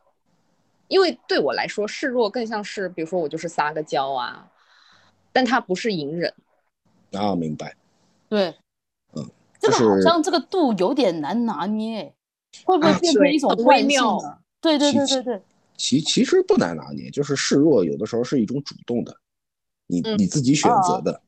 因为对我来说，示弱更像是，比如说我就是撒个娇啊，但它不是隐忍。啊，明白。对，嗯，这个好像这个度有点难拿捏，会不会变成一种微妙？对对对对对。其其实不难拿捏，就是示弱有的时候是一种主动的，你你自己选择的，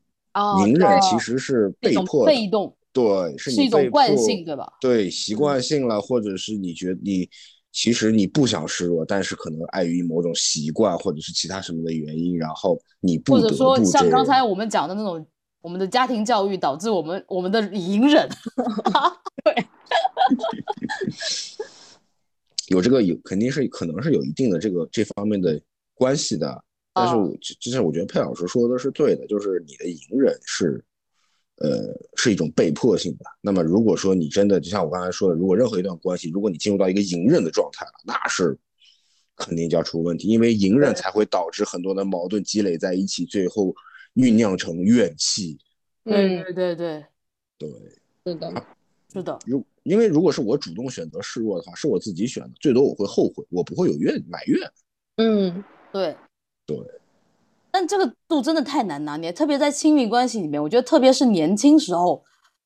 隐忍其实是被迫被动，对，是一种惯性，对吧？对，习惯性了，或者是你觉得你其实你不想示弱，但是可能碍于某种习惯或者是其他什么的原因，然后你不或者说像刚才我们讲的那种，我们的家庭教育导致我们我们的隐忍，对。有这个有肯定是可能是有一定的这个这方面的关系的，但是我之前我觉得佩老师说的是对的，就是你的隐忍是，呃，是一种被迫性的。那么如果说你真的就像我刚才说的，如果任何一段关系，如果你进入到一个隐忍的状态了，那是肯定就要出问题，因为隐忍才会导致很多的矛盾积累在一起，最后酝酿成怨气。对。对对对。对，是的，是的。如因为如果是我主动选择示弱的话，是我自己选的，最多我会后悔，我不会有怨埋怨。嗯，对，对。但这个度真的太难拿捏，特别在亲密关系里面，我觉得特别是年轻时候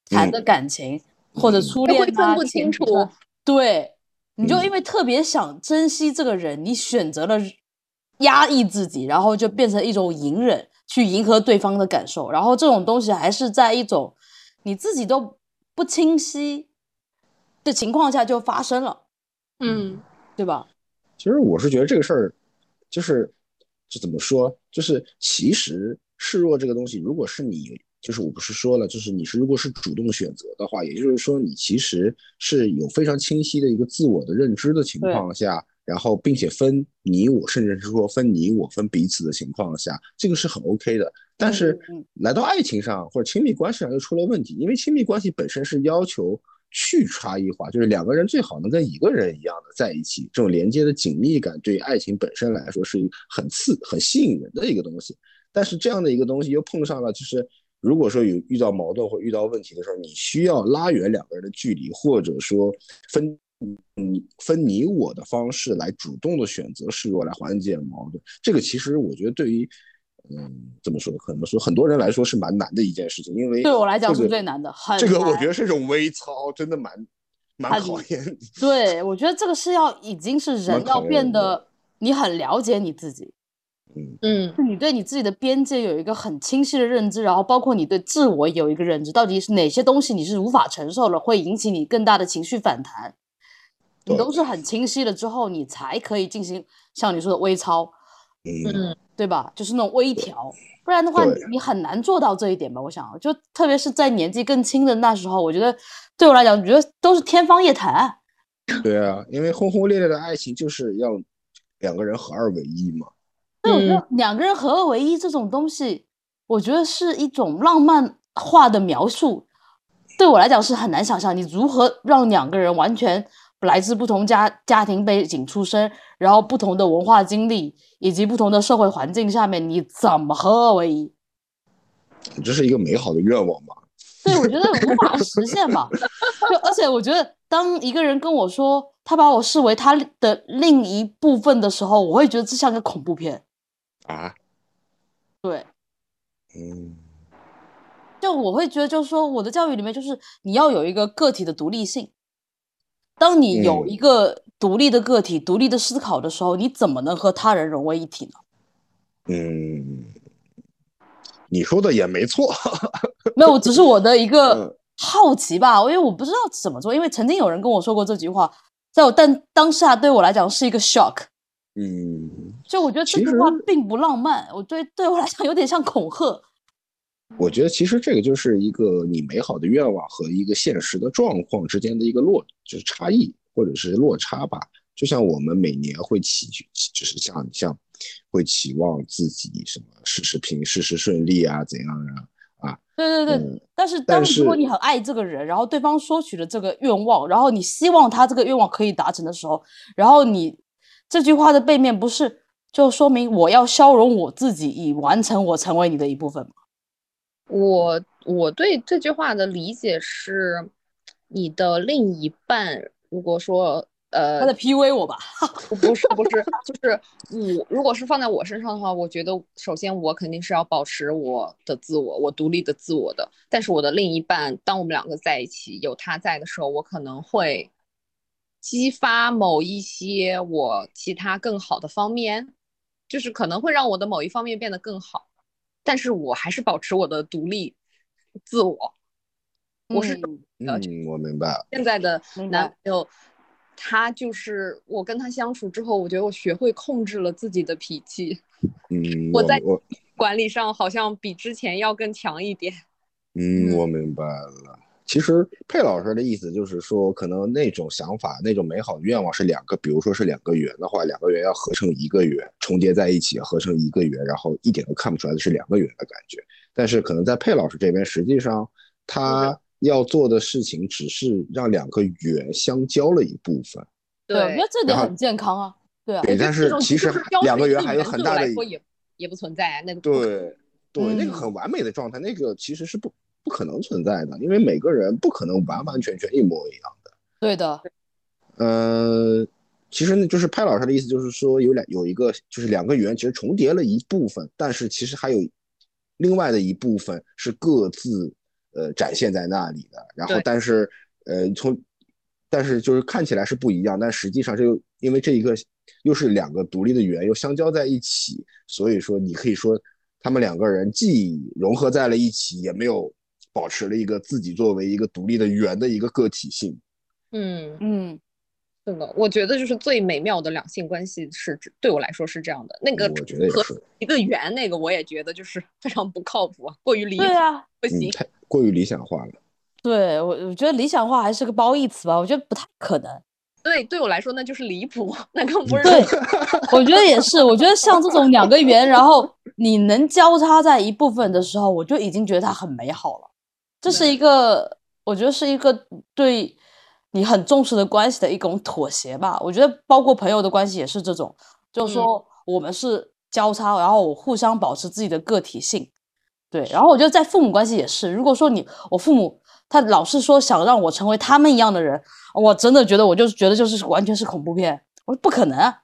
谈的感情或者初恋啊，分不清楚。对，你就因为特别想珍惜这个人，你选择了压抑自己，然后就变成一种隐忍，去迎合对方的感受，然后这种东西还是在一种你自己都不清晰。的情况下就发生了，嗯，对吧？其实我是觉得这个事儿，就是，就怎么说，就是其实示弱这个东西，如果是你，就是我不是说了，就是你是如果是主动选择的话，也就是说你其实是有非常清晰的一个自我的认知的情况下，然后并且分你我，甚至是说分你我分彼此的情况下，这个是很 OK 的。但是来到爱情上或者亲密关系上又出了问题，因为亲密关系本身是要求。去差异化，就是两个人最好能跟一个人一样的在一起，这种连接的紧密感，对于爱情本身来说是很刺、很吸引人的一个东西。但是这样的一个东西又碰上了，就是如果说有遇到矛盾或遇到问题的时候，你需要拉远两个人的距离，或者说分你分你我的方式来主动的选择示弱来缓解矛盾。这个其实我觉得对于。嗯，怎么说？可能说很多人来说是蛮难的一件事情，因为对我来讲是最难的。很这个我觉得是一种微操，真的蛮蛮考验。对，我觉得这个是要已经是人要变得你很了解你自己，嗯嗯，你对你自己的边界有一个很清晰的认知，然后包括你对自我有一个认知，到底是哪些东西你是无法承受了，会引起你更大的情绪反弹，你都是很清晰了之后，你才可以进行像你说的微操，嗯。对吧？就是那种微调，不然的话你很难做到这一点吧？我想，就特别是在年纪更轻的那时候，我觉得对我来讲，我觉得都是天方夜谭。对啊，因为轰轰烈烈的爱情就是要两个人合二为一嘛。那我觉得两个人合二为一这种东西，我觉得是一种浪漫化的描述，对我来讲是很难想象。你如何让两个人完全？来自不同家家庭背景出身，然后不同的文化经历以及不同的社会环境下面，你怎么合二为一？这是一个美好的愿望吧？对，我觉得无法实现吧。就而且我觉得，当一个人跟我说他把我视为他的另一部分的时候，我会觉得这像个恐怖片啊。对，嗯，就我会觉得，就是说，我的教育里面就是你要有一个个体的独立性。当你有一个独立的个体、独立的思考的时候，你怎么能和他人融为一体呢？嗯，你说的也没错，没有，只是我的一个好奇吧，因为我不知道怎么做。因为曾经有人跟我说过这句话，在我但当下对我来讲是一个 shock。嗯，就我觉得这句话并不浪漫，我对对我来讲有点像恐吓。我觉得其实这个就是一个你美好的愿望和一个现实的状况之间的一个落，就是差异或者是落差吧。就像我们每年会期，就是像像会期望自己什么事事平、事事顺利啊，怎样啊啊？对对对。但是当如果你很爱这个人，然后对方说取了这个愿望，然后你希望他这个愿望可以达成的时候，然后你这句话的背面不是就说明我要消融我自己，以完成我成为你的一部分吗？我我对这句话的理解是，你的另一半如果说呃，他在 PUA 我吧？不是不是，就是我如果是放在我身上的话，我觉得首先我肯定是要保持我的自我，我独立的自我的。但是我的另一半，当我们两个在一起，有他在的时候，我可能会激发某一些我其他更好的方面，就是可能会让我的某一方面变得更好。但是我还是保持我的独立自我，我是嗯，我明白了。现在的男朋友，他就是我跟他相处之后，我觉得我学会控制了自己的脾气。嗯，我在管理上好像比之前要更强一点。嗯，我明白了。其实佩老师的意思就是说，可能那种想法、那种美好的愿望是两个，比如说是两个圆的话，两个圆要合成一个圆，重叠在一起合成一个圆，然后一点都看不出来的是两个圆的感觉。但是可能在佩老师这边，实际上他要做的事情只是让两个圆相交了一部分。对，我觉得这点很健康啊。对啊。对，但是其实两个圆还有很大的也也不存在那个。对对，那个很完美的状态，那个其实是不。不可能存在的，因为每个人不可能完完全全一模一样的。对的，呃，其实呢，就是潘老师的意思，就是说有两有一个，就是两个圆其实重叠了一部分，但是其实还有另外的一部分是各自呃展现在那里的。然后，但是呃从但是就是看起来是不一样，但实际上这又因为这一个又是两个独立的圆又相交在一起，所以说你可以说他们两个人既融合在了一起，也没有。保持了一个自己作为一个独立的圆的一个个体性，嗯嗯，是的，我觉得就是最美妙的两性关系是指对我来说是这样的。那个我觉得也和是，一个圆，那个我也觉得就是 非常不靠谱，过于离谱，对啊，不行。嗯，太过于理想化了。对我我觉得理想化还是个褒义词吧，我觉得不太可能。对，对我来说那就是离谱，那更不是对，我觉得也是。我觉得像这种两个圆，然后你能交叉在一部分的时候，我就已经觉得它很美好了。这是一个，我觉得是一个对你很重视的关系的一种妥协吧。我觉得包括朋友的关系也是这种，就是说我们是交叉，然后我互相保持自己的个体性。对，然后我觉得在父母关系也是，如果说你我父母他老是说想让我成为他们一样的人，我真的觉得我就是觉得就是完全是恐怖片，我说不可能啊！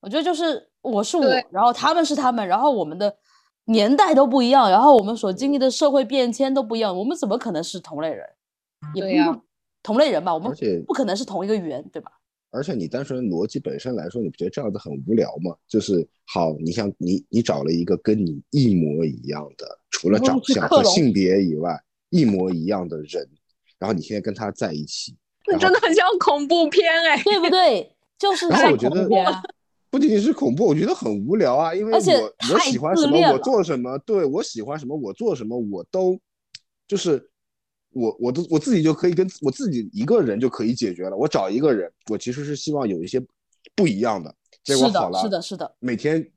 我觉得就是我是我，然后他们是他们，然后我们的年代都不一样，然后我们所经历的社会变迁都不一样，我们怎么可能是同类人？也不对呀同类人吧，我们而且不可能是同一个圆，对吧？而且你单纯逻辑本身来说，你不觉得这样子很无聊吗？就是好，你像你你找了一个跟你一模一样的，除了长相和性别以外一模一样的人，然后你现在跟他在一起，那真的很像恐怖片哎。对不对？就是然后在我觉得恐怖片啊，不仅仅是恐怖，我觉得很无聊啊，因为我我喜欢什么我做什么，对我喜欢什么我做什么，我都就是我我都我自己就可以跟我自己一个人就可以解决了。我找一个人，我其实是希望有一些不一样的。结果好了，是的是的每天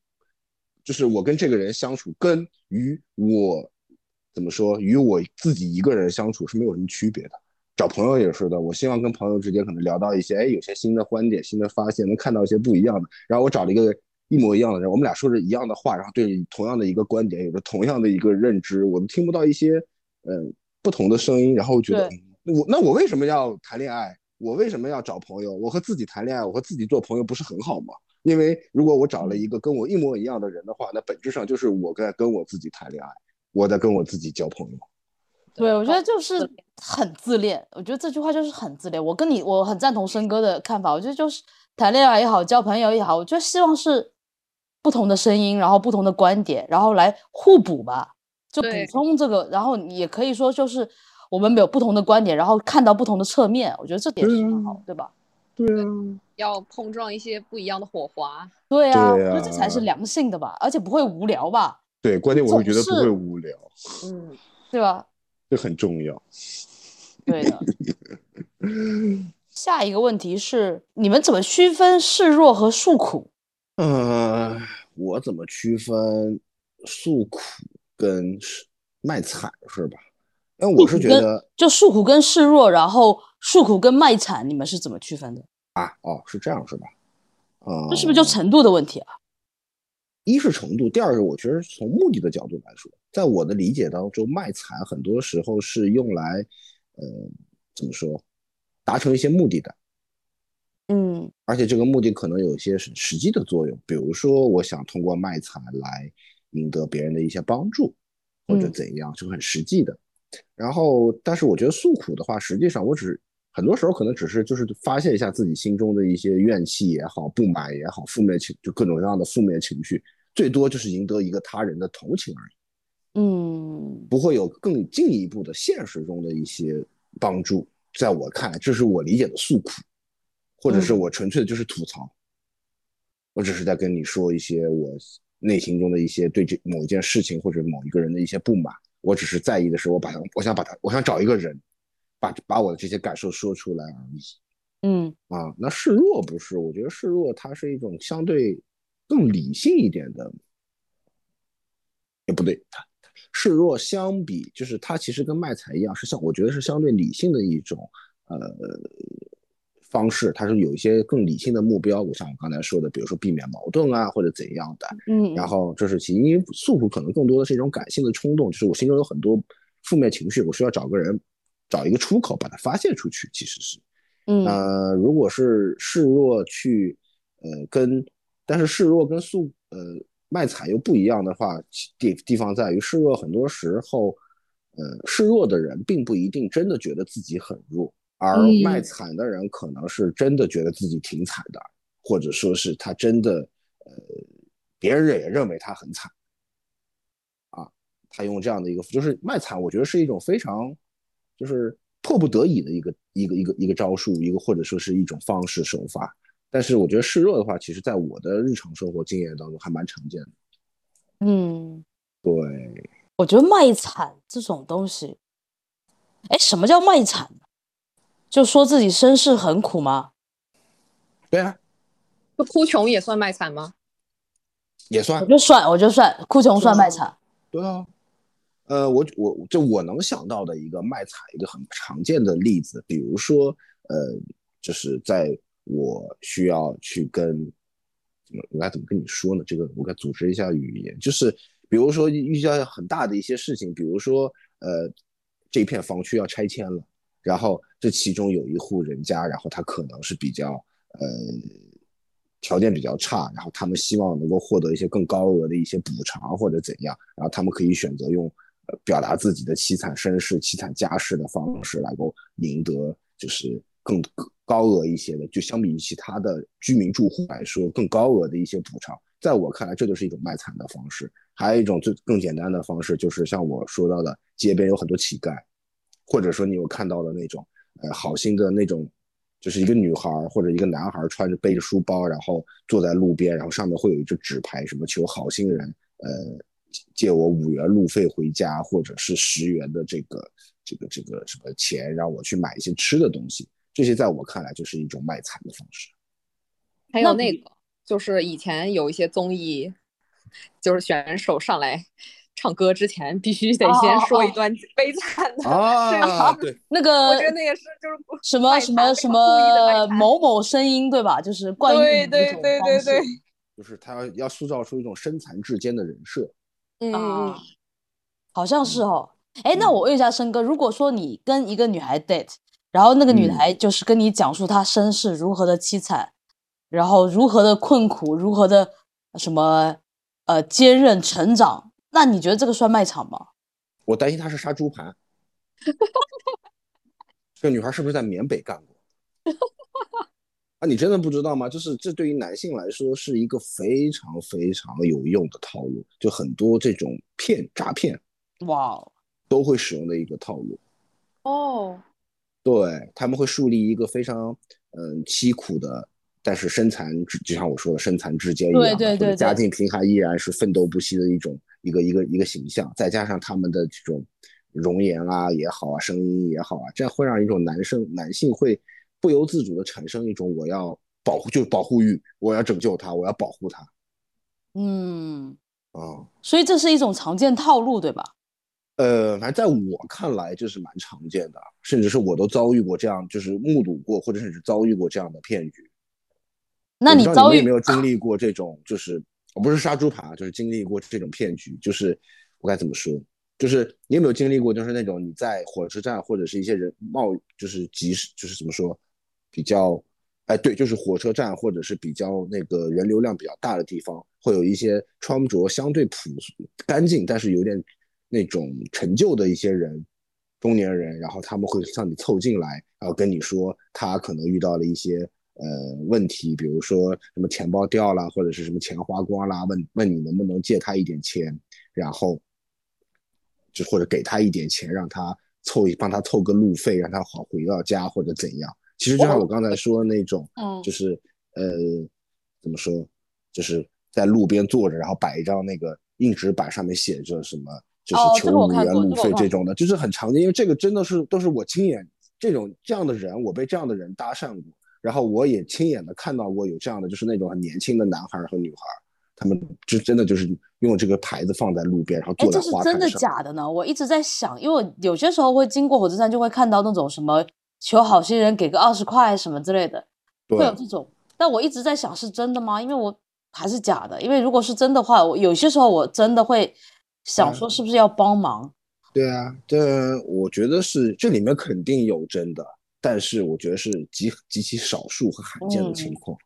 就是我跟这个人相处，跟与我怎么说与我自己一个人相处是没有什么区别的。找朋友也是的，我希望跟朋友之间可能聊到一些，哎，有些新的观点、新的发现，能看到一些不一样的。然后我找了一个一模一样的人，我们俩说着一样的话，然后对同样的一个观点有着同样的一个认知，我们听不到一些嗯不同的声音，然后觉得我那我为什么要谈恋爱？我为什么要找朋友？我和自己谈恋爱，我和自己做朋友不是很好吗？因为如果我找了一个跟我一模一样的人的话，那本质上就是我在跟我自己谈恋爱，我在跟我自己交朋友。对，我觉得就是很自恋。我觉得这句话就是很自恋。我跟你，我很赞同申哥的看法。我觉得就是谈恋爱也好，交朋友也好，我觉得希望是不同的声音，然后不同的观点，然后来互补吧，就补充这个。然后你也可以说，就是我们有不同的观点，然后看到不同的侧面。我觉得这点是很好，对吧？对啊，要碰撞一些不一样的火花。对啊，我觉得这才是啊良性的吧，而且不会无聊吧，对，关键我会觉得不会无聊，嗯，对吧？这很重要。对的。下一个问题是，你们怎么区分示弱和诉苦？呃，我怎么区分诉苦跟卖惨是吧？因为我是觉得就诉苦跟示弱，然后诉苦跟卖惨，你们是怎么区分的？啊，哦，是这样是吧？嗯，这是不是就程度的问题啊？一是程度，第二个我觉得从目的的角度来说，在我的理解当中，卖惨很多时候是用来，呃，怎么说，达成一些目的的，嗯。而且这个目的可能有一些实实际的作用，比如说我想通过卖惨来赢得别人的一些帮助，或者嗯。怎样，就很实际的。然后，但是我觉得诉苦的话，实际上我只很多时候可能只是就是发泄一下自己心中的一些怨气也好、不满也好、负面情就各种各样的负面情绪，最多就是赢得一个他人的同情而已，嗯不会有更进一步的现实中的一些帮助。在我看来，这是我理解的诉苦，或者是嗯我纯粹的就是吐槽。我只是在跟你说一些我内心中的一些对这某一件事情或者某一个人的一些不满。我只是在意的是，我把他，我想把他，我想找一个人，把把我的这些感受说出来而已。嗯啊，那示弱不是？我觉得示弱它是一种相对更理性一点的，也不对，它示弱相比就是它其实跟卖惨一样，是相我觉得是相对理性的一种呃方式，它是有一些更理性的目标。我像我刚才说的，比如说避免矛盾啊，或者怎样的。嗯，然后这是其因为诉苦可能更多的是一种感性的冲动，就是我心中有很多负面情绪，我需要找个人找一个出口把它发泄出去，其实是。嗯呃，如果是示弱去，呃，跟，但是示弱跟诉，呃，卖惨又不一样的话，地地方在于示弱很多时候，呃，示弱的人并不一定真的觉得自己很弱，而嗯卖惨的人可能是真的觉得自己挺惨的，或者说是他真的，呃，别人也认为他很惨，啊，他用这样的一个，就是卖惨，我觉得是一种非常，就是迫不得已的一个一个一个一个招数，一个或者说是一种方式手法。但是我觉得示弱的话，其实在我的日常生活经验当中还蛮常见的。嗯，对，我觉得卖惨这种东西，哎，什么叫卖惨？就说自己身世很苦吗？对啊，就哭穷也算卖惨吗？也算我，就算，我就算，哭穷算卖惨。对啊。呃，我我就我能想到的一个卖惨一个很常见的例子，比如说，呃，就是在我需要去跟怎么我该怎么跟你说呢？这个我该组织一下语言，就是比如说遇到很大的一些事情，比如说呃这片房区要拆迁了，然后这其中有一户人家，然后他可能是比较呃条件比较差，然后他们希望能够获得一些更高额的一些补偿或者怎样，然后他们可以选择用表达自己的凄惨身世、凄惨家世的方式来够赢得就是更高额一些的，就相比于其他的居民住户来说更高额的一些补偿。在我看来，这就是一种卖惨的方式。还有一种最更简单的方式，就是像我说到的，街边有很多乞丐，或者说你有看到的那种，呃，好心的那种，就是一个女孩或者一个男孩穿着背着书包，然后坐在路边，然后上面会有一只纸牌，什么求好心人，呃，借我五元路费回家，或者是十元的这个这个这个什么钱，让我去买一些吃的东西。这些在我看来就是一种卖惨的方式。还有那个，就是以前有一些综艺，就是选手上来唱歌之前，必须得先说一段悲惨的。啊，对，那个我觉得那也是，就是什么什么什么某某声音，对吧？就是冠对于对一种方式对对对，就是他要要塑造出一种身残志坚的人设。嗯好像是哦。哎，那嗯我问一下申哥，如果说你跟一个女孩 date，然后那个女嗯孩就是跟你讲述她身世如何的凄惨，然后如何的困苦，如何的什么呃坚韧成长，那你觉得这个算卖场吗？我担心她是杀猪盘。这个女孩是不是在缅北干过？啊，你真的不知道吗？就是这对于男性来说是一个非常非常有用的套路，就很多这种骗诈骗哇哦，都会使用的一个套路。哦，对，他们会树立一个非常嗯凄苦的，但是身残志，就像我说的身残志坚一样对对对家境贫寒依然是奋斗不息的一种一个一个一个形象，再加上他们的这种容颜啊也好啊，声音也好啊，这样会让一种男生男性会不由自主的产生一种我要保护，就是保护欲，我要拯救他，我要保护他嗯，啊。所以这是一种常见套路，对吧？呃，反正在我看来，这是蛮常见的，甚至是我都遭遇过这样，就是目睹过，或者甚至遭遇过这样的骗局。那你遭遇没有经历过这种，就是我不是杀猪盘啊，就是经历过这种骗局，就是我该怎么说？就是你有没有经历过，就是那种你在火车站或者是一些人贸，就是集市，就是怎么说，比较，哎，对，就是火车站或者是比较那个人流量比较大的地方，会有一些穿着相对朴素、干净，但是有点那种陈旧的一些人，中年人，然后他们会向你凑近来，然后跟你说他可能遇到了一些呃问题，比如说什么钱包掉了，或者是什么钱花光啦，问问你能不能借他一点钱，然后就或者给他一点钱，让他凑一帮他凑个路费，让他好回到家或者怎样。其实就像我刚才说的那种，嗯就是呃怎么说，就是在路边坐着，然后摆一张那个硬纸板，上面写着什么。就是哦求这个我看五元路费这种的，就是很常见，因为这个真的是都是我亲眼这种这样的人，我被这样的人搭讪过，然后我也亲眼的看到过有这样的，就是那种很年轻的男孩和女孩，他们就真的就是用这个牌子放在路边，然后哎，坐在这是真的。假的呢？我一直在想，因为我有些时候会经过火车站，就会看到那种什么求好心人给个二十块什么之类的，会有，这种。但我一直在想，是真的吗？因为我还是假的。因为如果是真的话，我有些时候我真的会想嗯说，是不是要帮忙？对啊，这我觉得是这里面肯定有真的，但是我觉得是极极其少数和罕见的情嗯况。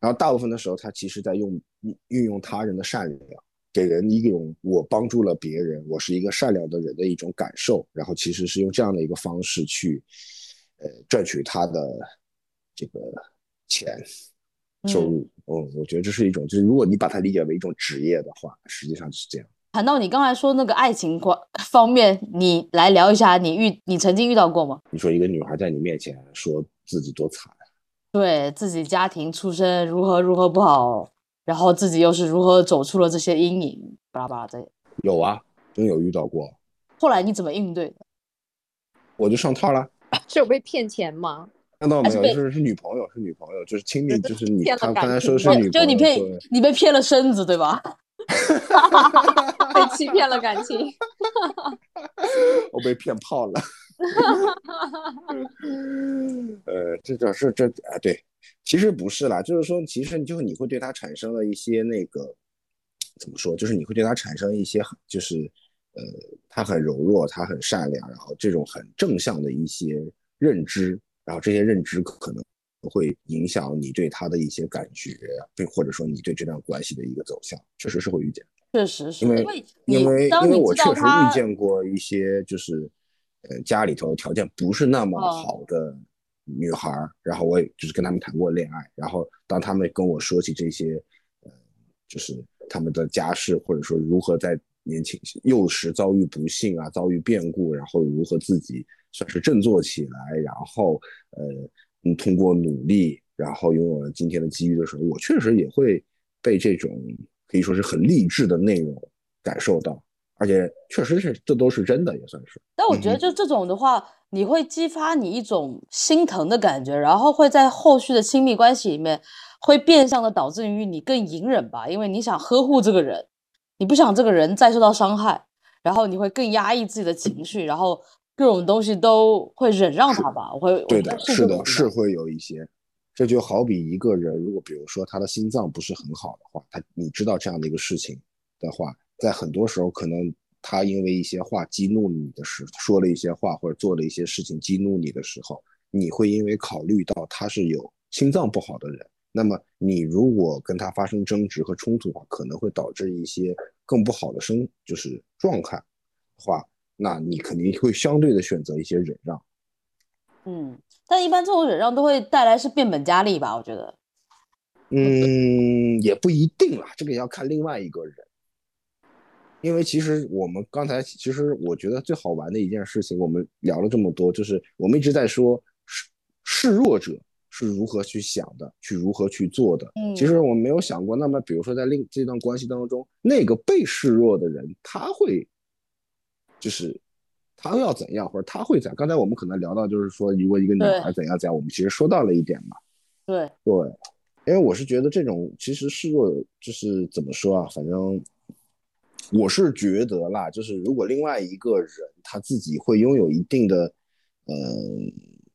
然后大部分的时候，他其实在用运用他人的善良，给人一种我帮助了别人，我是一个善良的人的一种感受，然后其实是用这样的一个方式去，呃，赚取他的这个钱收入。嗯，我觉得这是一种，就是如果你把它理解为一种职业的话，实际上是这样。谈到你刚才说那个爱情观方面，你来聊一下，你遇你曾经遇到过吗？你说一个女孩在你面前说自己多惨，对自己家庭出身如何如何不好，然后自己又是如何走出了这些阴影，巴拉巴拉这些。有啊，真有遇到过，后来你怎么应对的？我就上套了。是有被骗钱吗？看到没有，就是是女朋友，是女朋友，就是亲密，就是你他刚才说是女朋友，就你骗对你被骗了身子，对吧？被欺骗了感情。我被骗炮了。呃，这这是这啊，对，其实不是啦，就是说，其实就是你会对他产生了一些那个怎么说，就是你会对他产生一些很，就是呃，他很柔弱，他很善良，然后这种很正向的一些认知，然后这些认知可能会影响你对他的一些感觉，对，或者说你对这段关系的一个走向，确实是会遇见。确实是因为为因为因为我确实遇见过一些就是，呃，家里头条件不是那么哦。好的女孩儿，然后我也就是跟他们谈过恋爱，然后当他们跟我说起这些，呃，就是他们的家世或者说如何在年轻幼时遭遇不幸啊，遭遇变故，然后如何自己算是振作起来，然后呃，嗯，通过努力，然后拥有了今天的机遇的时候，我确实也会被这种可以说是很励志的内容感受到，而且确实是这都是真的，也算是。但我觉得嗯就这种的话，你会激发你一种心疼的感觉，然后会在后续的亲密关系里面，会变相的导致于你更隐忍吧，因为你想呵护这个人，你不想这个人再受到伤害，然后你会更压抑自己的情绪，然后各种东西都会忍让他吧。我会，对的，是是的，是会有一些。这就好比一个人，如果比如说他的心脏不是很好的话，他你知道这样的一个事情的话，在很多时候可能他因为一些话激怒你的时，说了一些话或者做了一些事情激怒你的时候，你会因为考虑到他是有心脏不好的人，那么你如果跟他发生争执和冲突的话，可能会导致一些更不好的生就是状态的话，那你肯定会相对的选择一些忍让。嗯，但一般这种忍让都会带来是变本加厉吧，我觉得。嗯，也不一定啦，这个也要看另外一个人。因为其实我们刚才，其实我觉得最好玩的一件事情，我们聊了这么多，就是我们一直在说示示弱者是如何去想的，去如何去做的。嗯其实我没有想过，那么比如说在另这段关系当中，那个被示弱的人，他会就是他要怎样，或者他会怎样？刚才我们可能聊到，就是说，如果一个女孩怎样怎样，我们其实说到了一点嘛。对，对，因为我是觉得这种其实示弱就是怎么说啊，反正我是觉得啦，就是如果另外一个人他自己会拥有一定的，呃，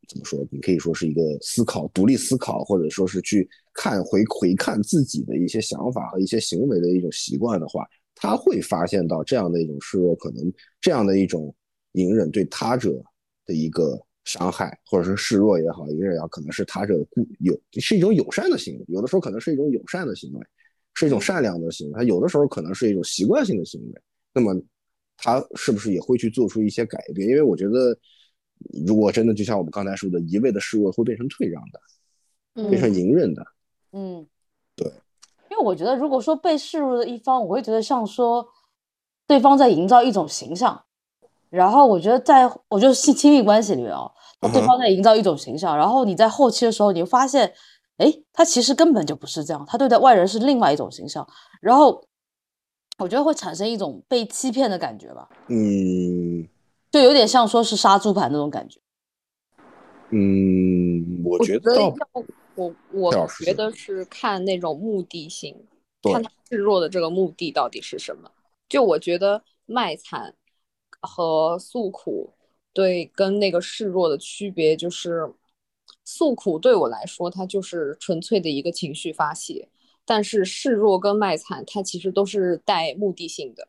怎么说？你可以说是一个思考、独立思考，或者说是去看回回看自己的一些想法和一些行为的一种习惯的话，他会发现到这样的一种示弱，可能这样的一种隐忍对他者的一个伤害，或者是示弱也好，隐忍也好，可能是他者故有是一种友善的行为，有的时候可能是一种友善的行为，是一种善良的行为，他有的时候可能是一种习惯性的行为。那么他是不是也会去做出一些改变？因为我觉得，如果真的就像我们刚才说的，一味的示弱会变成退让的，变成隐忍的。嗯，对，因为我觉得，如果说被示弱的一方，我会觉得像说对方在营造一种形象，然后我觉得在我觉得是亲密关系里面哦，对方在营造一种形象，然后你在后期的时候，你会发现，哎，他其实根本就不是这样，他对待外人是另外一种形象，然后我觉得会产生一种被欺骗的感觉吧，嗯就有点像说是杀猪盘那种感觉。嗯，我我觉得我我觉得是看那种目的性，看他示弱的这个目的到底是什么。就我觉得卖惨和诉苦对跟那个示弱的区别就是，诉苦对我来说它就是纯粹的一个情绪发泄，但是示弱跟卖惨它其实都是带目的性的。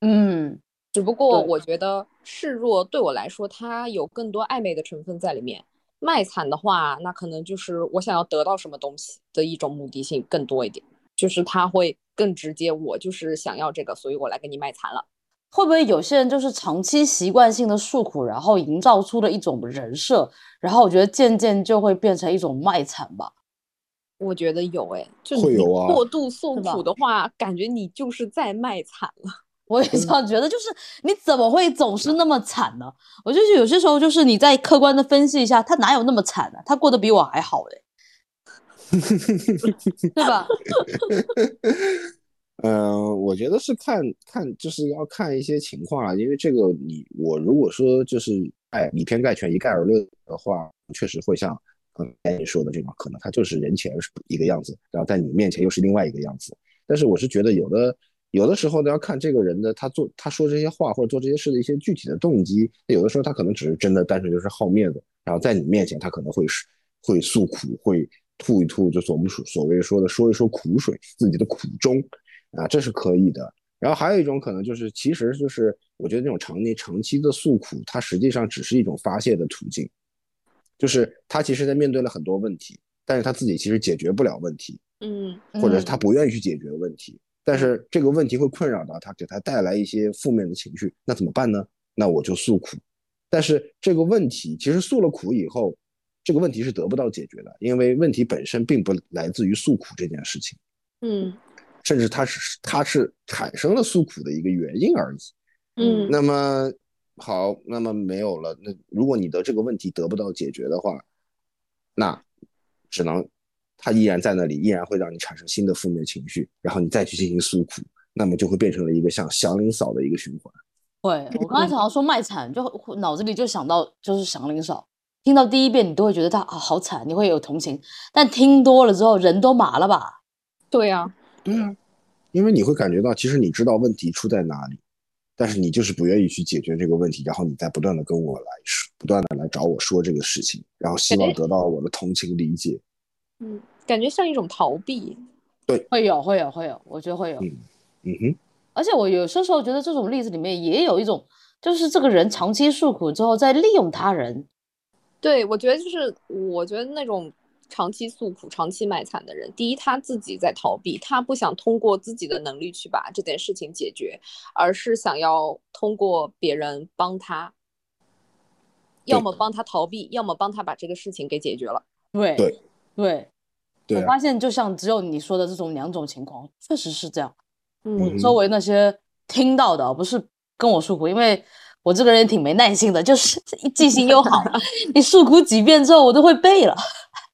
嗯，只不过我觉得示弱对我来说，它有更多暧昧的成分在里面。卖惨的话，那可能就是我想要得到什么东西的一种目的性更多一点，就是他会更直接，我就是想要这个，所以我来跟你卖惨了。会不会有些人就是长期习惯性的诉苦，然后营造出了一种人设，然后我觉得渐渐就会变成一种卖惨吧。我觉得有哎，就你会有啊过度诉苦的话，感觉你就是在卖惨了。我也这样觉得，就是你怎么会总是那么惨呢？我就是有些时候，就是你在客观的分析一下，他哪有那么惨呢？他过得比我还好嘞，对吧？嗯，我觉得是看看，就是要看一些情况啊，因为这个你我如果说就是哎以偏概全、一概而论的话，确实会像刚才你说的这种，可能他就是人前一个样子，然后在你面前又是另外一个样子。但是我是觉得有的有的时候呢，要看这个人的他做他说这些话或者做这些事的一些具体的动机。有的时候他可能只是真的单纯就是好面子，然后在你面前他可能会是会诉苦，会吐一吐，就是我们所所谓说的说一说苦水，自己的苦衷。啊，这是可以的。然后还有一种可能就是，其实就是我觉得那种常年长期的诉苦，它实际上只是一种发泄的途径，就是他其实在面对了很多问题，但是他自己其实解决不了问题，嗯，或者是他不愿意去解决问题，但是这个问题会困扰到他，给他带来一些负面的情绪，那怎么办呢？那我就诉苦。但是这个问题其实诉了苦以后，这个问题是得不到解决的，因为问题本身并不来自于诉苦这件事情，嗯。甚至它是它是产生了诉苦的一个原因而已，嗯，那么好，那么没有了。那如果你的这个问题得不到解决的话，那只能它依然在那里，依然会让你产生新的负面情绪，然后你再去进行诉苦，那么就会变成了一个像祥林嫂的一个循环。会，我刚才想要说卖惨，就脑子里就想到就是祥林嫂，听到第一遍你都会觉得他啊好惨，你会有同情，但听多了之后人都麻了吧？对呀。对啊，因为你会感觉到，其实你知道问题出在哪里，但是你就是不愿意去解决这个问题，然后你在不断的跟我来说，不断的来找我说这个事情，然后希望得到我的同情理解。嗯，感觉像一种逃避。对，会有，会有，会有，我觉得会有。嗯嗯哼。而且我有些时候觉得这种例子里面也有一种，就是这个人长期诉苦之后，在利用他人。对，我觉得就是，我觉得那种。长期诉苦、长期卖惨的人，第一，他自己在逃避，他不想通过自己的能力去把这件事情解决，而是想要通过别人帮他，要么帮他逃避，要么帮他把这个事情给解决了。对对对，我发现就像只有你说的这种两种情况，确实是这样。嗯，周围那些听到的不是跟我诉苦，因为我这个人挺没耐心的，就是 记性又好，你诉苦几遍之后，我都会背了。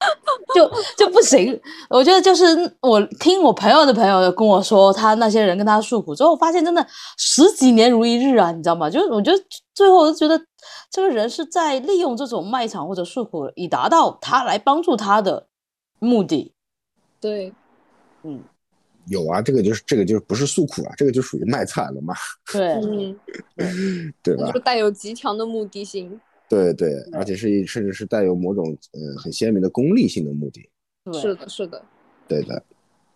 就就不行，我觉得就是我听我朋友的朋友跟我说，他那些人跟他诉苦之后，发现真的十几年如一日啊，你知道吗？就是我觉得最后我就觉得这个人是在利用这种卖场或者诉苦，以达到他来帮助他的目的。对，嗯，有啊，这个就是这个就是不是诉苦啊，这个就属于卖惨了嘛。对，嗯，对吧？就带有极强的目的性。对对，而且是甚至是带有某种呃很鲜明的功利性的目的。是的，是的，对的。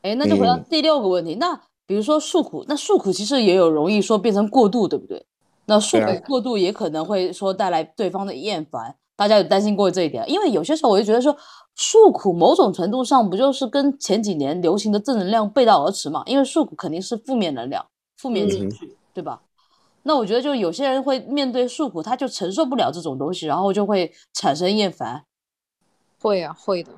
哎，那就回到第六个问题，那比如说诉苦，那诉苦其实也有容易说变成过度，对不对？那诉苦过度也可能会说带来对方的厌烦，大家有担心过这一点？因为有些时候我就觉得说诉苦某种程度上不就是跟前几年流行的正能量背道而驰嘛？因为诉苦肯定是负面能量、负面情绪，对吧？那我觉得，就有些人会面对诉苦，他就承受不了这种东西，然后就会产生厌烦。会啊，会的，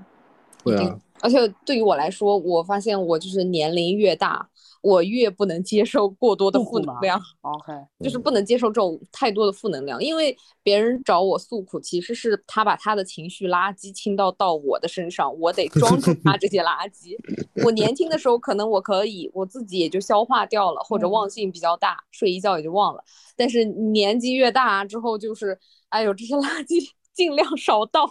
会啊。而且对于我来说，我发现我就是年龄越大。我越不能接受过多的负能量，OK，就是不能接受这种太多的负能量，因为别人找我诉苦，其实是他把他的情绪垃圾倾倒到我的身上，我得装住他这些垃圾。我年轻的时候可能我可以，我自己也就消化掉了，或者忘性比较大，睡一觉也就忘了。但是年纪越大之后，就是哎呦这些垃圾尽量少倒，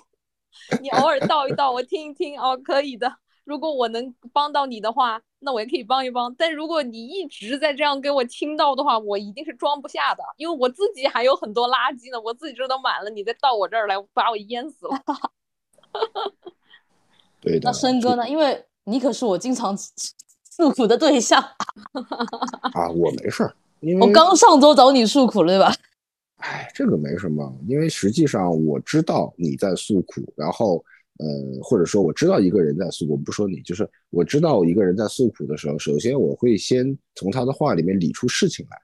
你偶尔倒一倒，我听一听哦，可以的。如果我能帮到你的话，那我也可以帮一帮。但如果你一直在这样给我倾倒的话，我一定是装不下的，因为我自己还有很多垃圾呢，我自己这都满了，你再到我这儿来，把我淹死了。对的。那申哥呢？因为你可是我经常诉苦的对象。啊，我没事儿，因为我刚上周找你诉苦了，对吧？哎，这个没什么，因为实际上我知道你在诉苦，然后。呃，或者说我知道一个人在诉苦，不说你，就是我知道一个人在诉苦的时候，首先我会先从他的话里面理出事情来，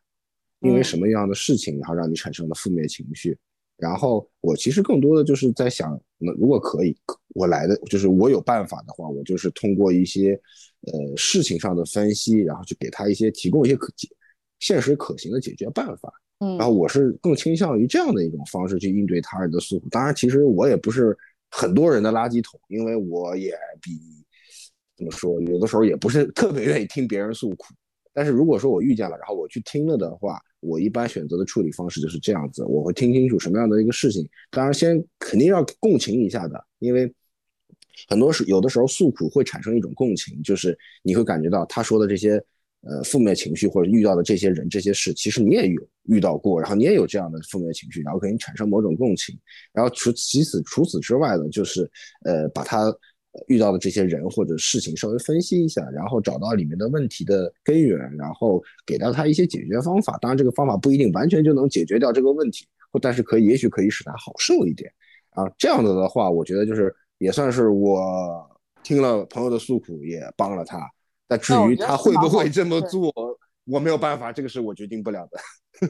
因为什么样的事情，然后让你产生了负面情绪。然后我其实更多的就是在想，那如果可以，我来的就是我有办法的话，我就是通过一些呃事情上的分析，然后去给他一些提供一些可解现实可行的解决办法。然后我是更倾向于这样的一种方式去应对他人的诉苦。当然，其实我也不是很多人的垃圾桶，因为我也比怎么说，有的时候也不是特别愿意听别人诉苦。但是如果说我遇见了，然后我去听了的话，我一般选择的处理方式就是这样子，我会听清楚什么样的一个事情。当然，先肯定要共情一下的，因为很多时有的时候诉苦会产生一种共情，就是你会感觉到他说的这些呃负面情绪或者遇到的这些人这些事，其实你也有遇到过，然后你也有这样的负面情绪，然后可以产生某种共情。然后除其此除此之外呢，就是呃把他。遇到的这些人或者事情稍微分析一下，然后找到里面的问题的根源，然后给到他一些解决方法。当然，这个方法不一定完全就能解决掉这个问题，或但是可以，也许可以使他好受一点啊。这样子的话，我觉得就是也算是我听了朋友的诉苦，也帮了他。但至于他会不会这么做，我没有办法，这个是我决定不了的。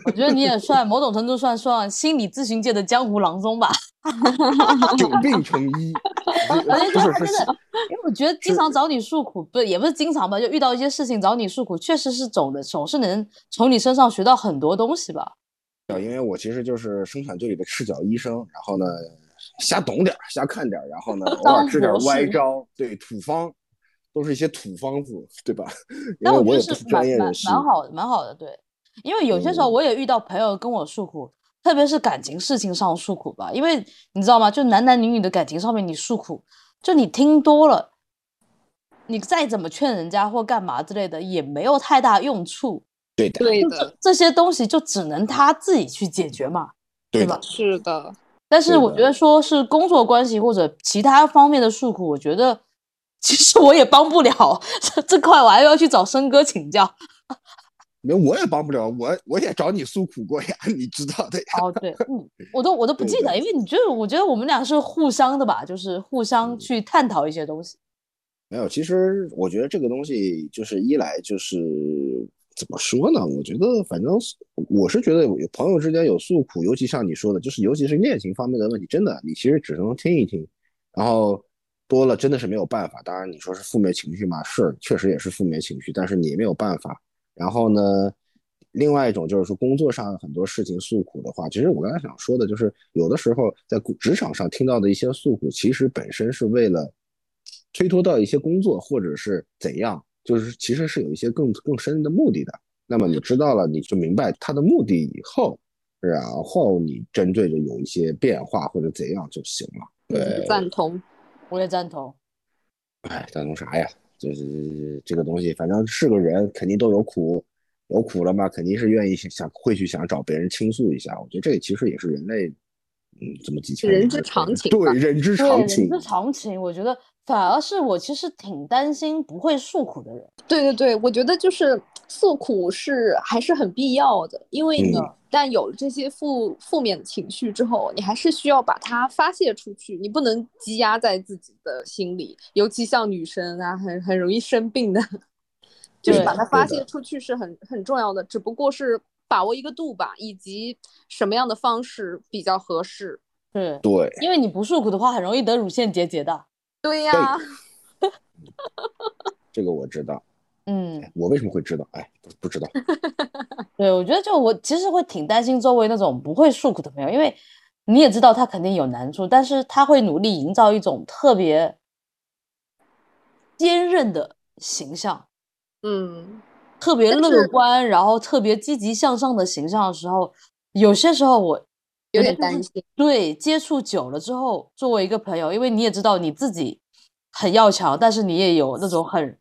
我觉得你也算某种程度算算心理咨询界的江湖郎中吧，久病成医。而且他真的，因为我觉得经常找你诉苦，不也不是经常吧，就遇到一些事情找你诉苦，确实是总的总是能从你身上学到很多东西吧。因为我其实就是生产队里的赤脚医生，然后呢瞎懂点瞎看点然后呢 偶尔支点歪招，对土方都是一些土方子，对吧？但我觉得是专业人士，蛮好的，蛮好的，对。因为有些时候我也遇到朋友跟我诉苦，特别是感情事情上诉苦吧。因为你知道吗？就男男女女的感情上面，你诉苦，就你听多了，你再怎么劝人家或干嘛之类的，也没有太大用处。对的，对的，这些东西就只能他自己去解决嘛，对吧？是的。但是我觉得说是工作关系或者其他方面的诉苦，我觉得其实我也帮不了这 这块，我还要去找生哥请教。那我也帮不了，我我也找你诉苦过呀，你知道的呀。哦，对，嗯，我都我都不记得，因为你觉得，我觉得我们俩是互相的吧，就是互相去探讨一些东西。没有，其实我觉得这个东西就是一来就是怎么说呢？我觉得反正我是觉得朋友之间有诉苦，尤其像你说的，就是尤其是恋情方面的问题，真的你其实只能听一听，然后多了真的是没有办法。当然你说是负面情绪嘛，是确实也是负面情绪，但是你没有办法。然后呢，另外一种就是说工作上很多事情诉苦的话，其实我刚才想说的就是，有的时候在职场上听到的一些诉苦，其实本身是为了推脱到一些工作或者是怎样，就是其实是有一些更更深的目的的。那么你知道了，你就明白他的目的以后，然后你针对着有一些变化或者怎样就行了。对，赞同，我也赞同。哎，赞同啥呀？就是这个东西，反正是个人，肯定都有苦，有苦了嘛，肯定是愿意想会去想找别人倾诉一下。我觉得这个其实也是人类，嗯，这么几千人之常情。对，人之常情。人之常情。我觉得反而是我其实挺担心不会诉苦的人。对对对，我觉得就是诉苦是还是很必要的，因为呢。但有了这些负负面的情绪之后，你还是需要把它发泄出去，你不能积压在自己的心里。尤其像女生啊，很很容易生病的，就是把它发泄出去是很很重要的。只不过是把握一个度吧，以及什么样的方式比较合适。对对，因为你不诉苦的话，很容易得乳腺结节的。对呀，这个我知道。嗯，我为什么会知道？哎，不不知道。对，我觉得就我其实会挺担心周围那种不会诉苦的朋友，因为你也知道他肯定有难处，但是他会努力营造一种特别坚韧的形象，嗯，特别乐观，然后特别积极向上的形象的时候，有些时候我有点担心。对，接触久了之后，作为一个朋友，因为你也知道你自己很要强，但是你也有那种很。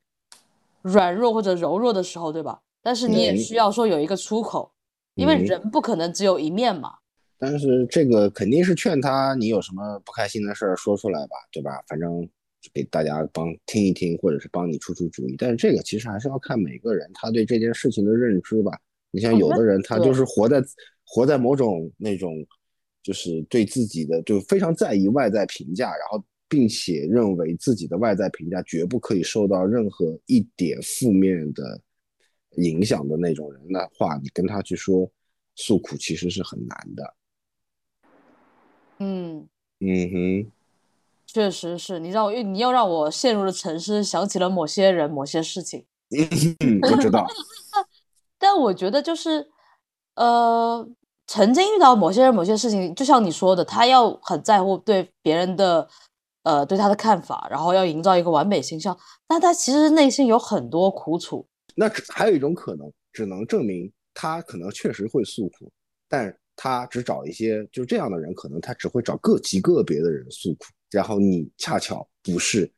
软弱或者柔弱的时候，对吧？但是你也需要说有一个出口，因为人不可能只有一面嘛。但是这个肯定是劝他，你有什么不开心的事儿说出来吧，对吧？反正给大家帮听一听，或者是帮你出出主意。但是这个其实还是要看每个人他对这件事情的认知吧。你像有的人，他就是活在活在某种那种，就是对自己的就非常在意外在评价，然后。并且认为自己的外在评价绝不可以受到任何一点负面的影响的那种人的话，你跟他去说诉苦，其实是很难的。嗯嗯哼，确实是你让我，你又让我陷入了沉思，想起了某些人、某些事情。嗯，不知道。但我觉得就是呃，曾经遇到某些人、某些事情，就像你说的，他要很在乎对别人的呃对他的看法，然后要营造一个完美形象，但他其实内心有很多苦楚。那只还有一种可能，只能证明他可能确实会诉苦，但他只找一些就这样的人，可能他只会找个极个别的人诉苦，然后你恰巧不是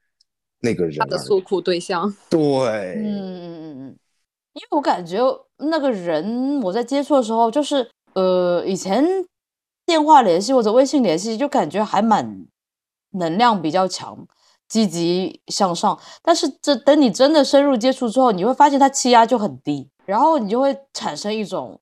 那个人他的诉苦对象。对，嗯嗯嗯嗯，因为我感觉那个人我在接触的时候，就是呃以前电话联系或者微信联系，就感觉还蛮能量比较强。积极向上，但是这等你真的深入接触之后，你会发现他气压就很低，然后你就会产生一种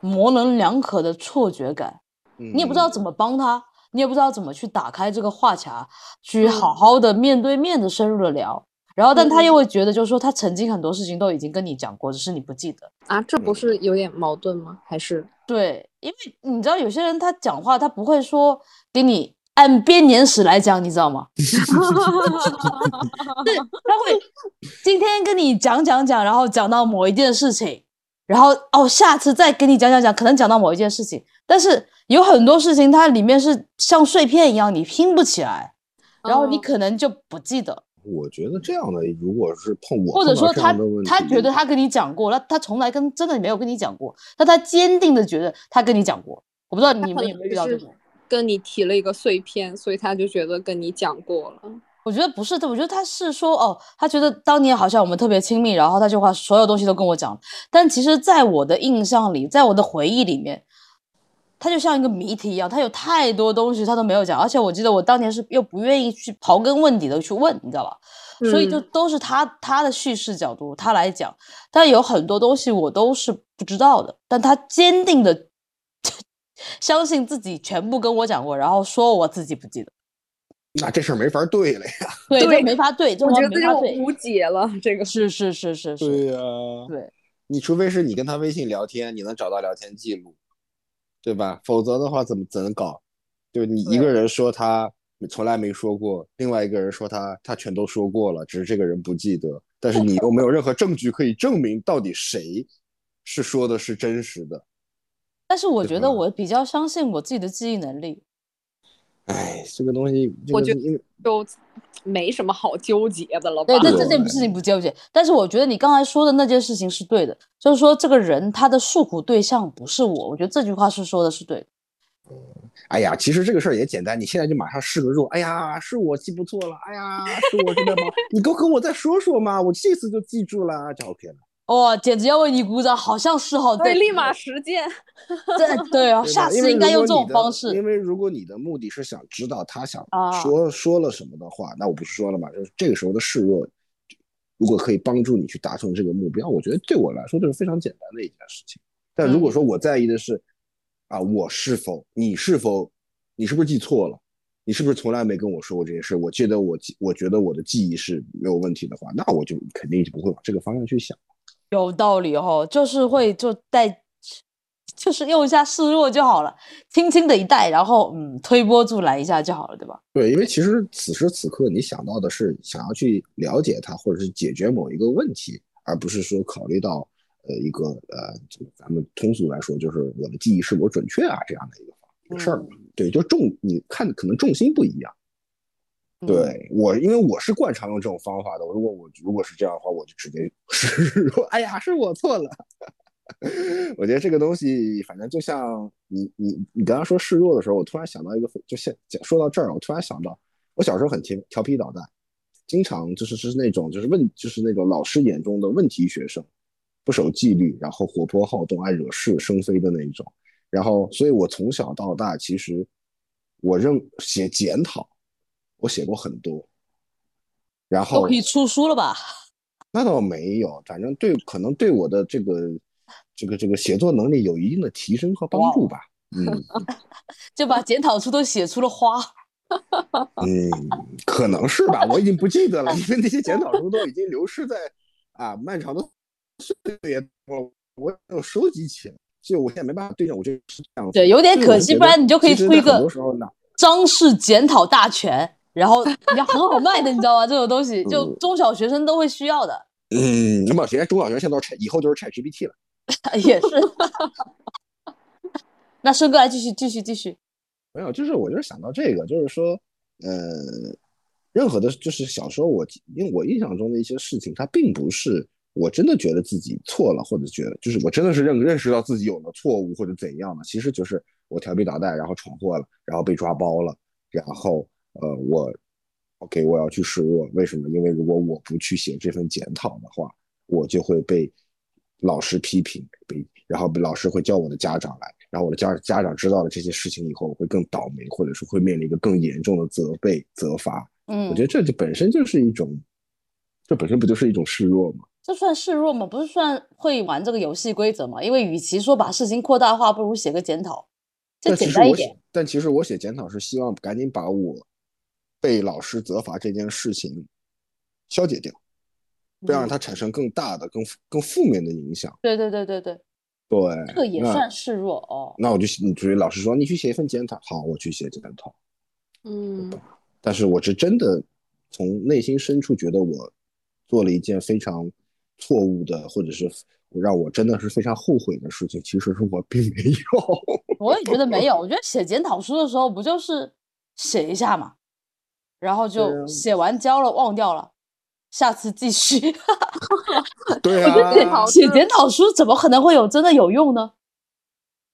模棱两可的错觉感，你也不知道怎么帮他，你也不知道怎么去打开这个话匣，去好好的面对面的深入的聊，然后但他又会觉得，就是说他曾经很多事情都已经跟你讲过，只是你不记得啊，这不是有点矛盾吗？还是对，因为你知道有些人他讲话他不会说给你。按编年史来讲，你知道吗？是他会今天跟你讲讲讲，然后讲到某一件事情，然后哦，下次再跟你讲讲讲，可能讲到某一件事情，但是有很多事情它里面是像碎片一样，你拼不起来，然后你可能就不记得。我觉得这样的，如果是碰我，或者说他他觉得他跟你讲过，那他从来跟真的没有跟你讲过，但他坚定的觉得他跟你讲过。我不知道你们有没有遇到这种。跟你提了一个碎片，所以他就觉得跟你讲过了。我觉得不是的，我觉得他是说哦，他觉得当年好像我们特别亲密，然后他就把所有东西都跟我讲。但其实，在我的印象里，在我的回忆里面，他就像一个谜题一样，他有太多东西他都没有讲。而且我记得我当年是又不愿意去刨根问底的去问，你知道吧？所以就都是他他的叙事角度他来讲，但有很多东西我都是不知道的。但他坚定的。相信自己全部跟我讲过，然后说我自己不记得，那这事儿没法对了呀。对，这没法对，我觉得这无解了。这个是是是是是。对呀，对，你除非是你跟他微信聊天，你能找到聊天记录，对吧？否则的话，怎么怎么搞？就你一个人说他从来没说过，另外一个人说他他全都说过了，只是这个人不记得。但是你又没有任何证据可以证明到底谁是说的是真实的。但是我觉得我比较相信我自己的记忆能力。哎，这个东西，我觉得就没什么好纠结的了。对，这这件事情不纠结。但是我觉得你刚才说的那件事情是对的，就是说这个人他的诉苦对象不是我。我觉得这句话是说的是对的。嗯，哎呀，其实这个事儿也简单，你现在就马上试个弱。哎呀，是我记不错了。哎呀，是我真的吗？你跟跟我再说说嘛，我这次就记住了，就 OK 了。哇，简直要为你鼓掌！好像是哈，对，立马实践。对对啊，下次应该用这种方式。因为如果你的目的是想知道他想说说了什么的话，那我不是说了嘛，就是这个时候的示弱，如果可以帮助你去达成这个目标，我觉得对我来说这是非常简单的一件事情。但如果说我在意的是，啊，我是否你是否你是不是记错了？你是不是从来没跟我说过这些事？我记得我记，我觉得我的记忆是没有问题的话，那我就肯定就不会往这个方向去想。有道理哦，就是会就带，就是用一下示弱就好了，轻轻的一带，然后嗯，推波助澜一下就好了，对吧？对，因为其实此时此刻你想到的是想要去了解他，或者是解决某一个问题，而不是说考虑到呃一个呃，咱们通俗来说就是我的记忆是否准确啊这样的一个事儿。对，就重你看可能重心不一样。对我，因为我是惯常用这种方法的。如果我如果是这样的话，我就直接 是说，哎呀，是我错了。我觉得这个东西，反正就像你你你刚刚说示弱的时候，我突然想到一个，就现说到这儿，我突然想到，我小时候很调调皮捣蛋，经常就是是那种就是问就是那种老师眼中的问题学生，不守纪律，然后活泼好动，爱惹是生非的那一种。然后，所以我从小到大，其实我认写检讨。我写过很多，然后都可以出书了吧？那倒没有，反正对，可能对我的这个这个这个写作能力有一定的提升和帮助吧。嗯，就把检讨书都写出了花。嗯，可能是吧，我已经不记得了，因为那些检讨书都已经流失在啊漫长的岁月，我我有收集起来，就我现在没办法对照，我就是这样。对，有点可惜，不然你就可以出一个。张氏检讨大全。然后要很好卖的，你知道吗？这种东西就中小学生都会需要的。嗯，那么现在中小学现在都是以后就是 Chat GPT 了。也是。那生哥来继续继续继续。没有，就是我就是想到这个，就是说，呃，任何的，就是小时候我因为我印象中的一些事情，它并不是我真的觉得自己错了，或者觉得就是我真的是认认识到自己有了错误或者怎样的，其实就是我调皮捣蛋，然后闯祸了，然后被抓包了，然后呃我，OK 我要去示弱，为什么？因为如果我不去写这份检讨的话，我就会被老师批评，被然后老师会叫我的家长来。然后我的家家长知道了这些事情以后，会更倒霉，或者是会面临一个更严重的责备、责罚。嗯，我觉得这就本身就是一种，这本身不就是一种示弱吗？这算示弱吗？不是算会玩这个游戏规则吗？因为与其说把事情扩大化，不如写个检讨，这简单一点。但其实我写检讨是希望赶紧把我被老师责罚这件事情消解掉，不要让它产生更大的、更更负面的影响。对对对对对。对，这个也算示弱哦。那我就你所以老师说你去写一份检讨，好，我去写检讨。嗯，但是我是真的从内心深处觉得我做了一件非常错误的，或者是让我真的是非常后悔的事情。其实是我并没有。我也觉得没有。我觉得写检讨书的时候不就是写一下嘛，然后就写完交了，忘掉了。下次继续。对啊，我觉得写检讨书怎么可能会有真的有用呢？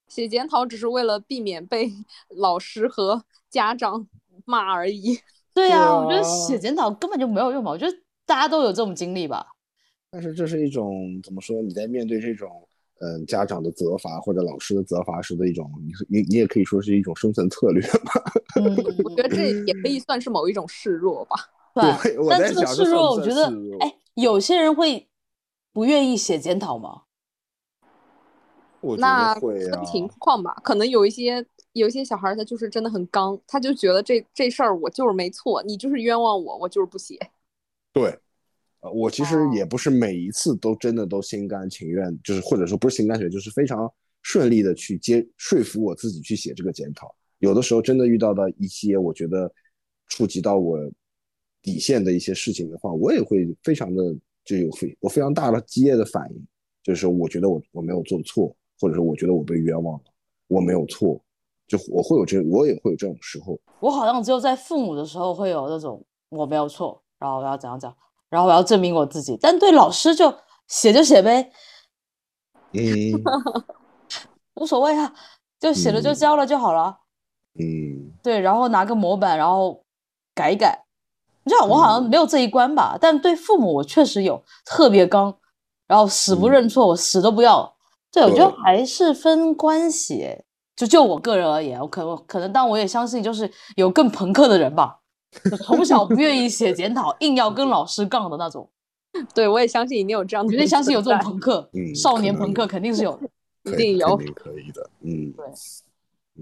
写检讨只是为了避免被老师和家长骂而已。对啊，我觉得写检讨根本就没有用吧。我觉得大家都有这种经历吧。但是这是一种怎么说？你在面对这种嗯家长的责罚或者老师的责罚时的一种，你你你也可以说是一种生存策略吧。我觉得这也可以算是某一种示弱吧。对，但这个示弱，我觉得，哎，有些人会不愿意写检讨吗？那分情况吧，可能有一些有一些小孩他就是真的很刚，他就觉得这这事儿我就是没错，你就是冤枉我，我就是不写。对，呃，我其实也不是每一次都真的都心甘情愿，就是或者说不是心甘情愿，就是非常顺利的去接说服我自己去写这个检讨。有的时候真的遇到的一些我觉得触及到我。底线的一些事情的话，我也会非常的就有非我非常大的激烈的反应，就是我觉得我我没有做错，或者说我觉得我被冤枉了，我没有错，就我会有这我也会有这种时候。我好像只有在父母的时候会有那种我没有错，然后我要怎样讲，然后我要证明我自己。但对老师就写就写呗，嗯，无所谓啊，就写了就交了就好了。嗯，对，然后拿个模板，然后改一改。你知道我好像没有这一关吧？但对父母我确实有特别刚，然后死不认错，我死都不要。对，我觉得还是分关系。就就我个人而言，我可我可能，但我也相信，就是有更朋克的人吧，从小不愿意写检讨，硬要跟老师杠的那种。对，我也相信一定有这样的，绝对相信有这种朋克，少年朋克肯定是有，一定有，肯定可以的。嗯，对。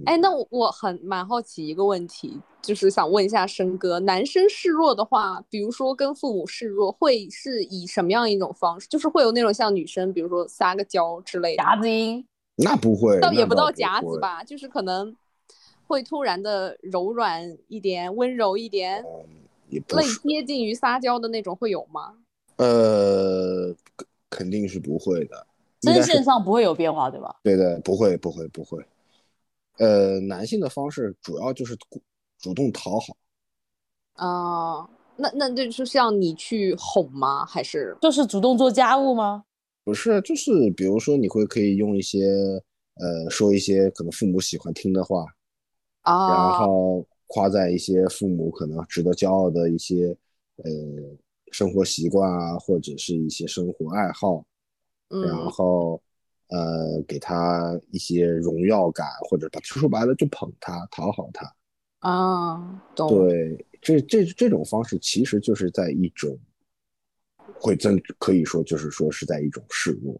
哎，那我很蛮好奇一个问题，就是想问一下生哥，男生示弱的话，比如说跟父母示弱，会是以什么样一种方式？就是会有那种像女生，比如说撒个娇之类的夹子音？那不会，倒也不到夹子吧，就是可能会突然的柔软一点，温柔一点，类接近于撒娇的那种，会有吗？呃，肯定是不会的，针线上不会有变化，对吧？对的，不会，不会，不会。呃，男性的方式主要就是主动讨好。啊，那那这就像你去哄吗？还是就是主动做家务吗？不是，就是比如说你会可以用一些呃说一些可能父母喜欢听的话，啊，然后夸赞一些父母可能值得骄傲的一些呃生活习惯啊，或者是一些生活爱好，然后。呃，给他一些荣耀感，或者把说白了就捧他、讨好他啊。对，这这这种方式其实就是在一种会增可以说就是说是在一种示弱，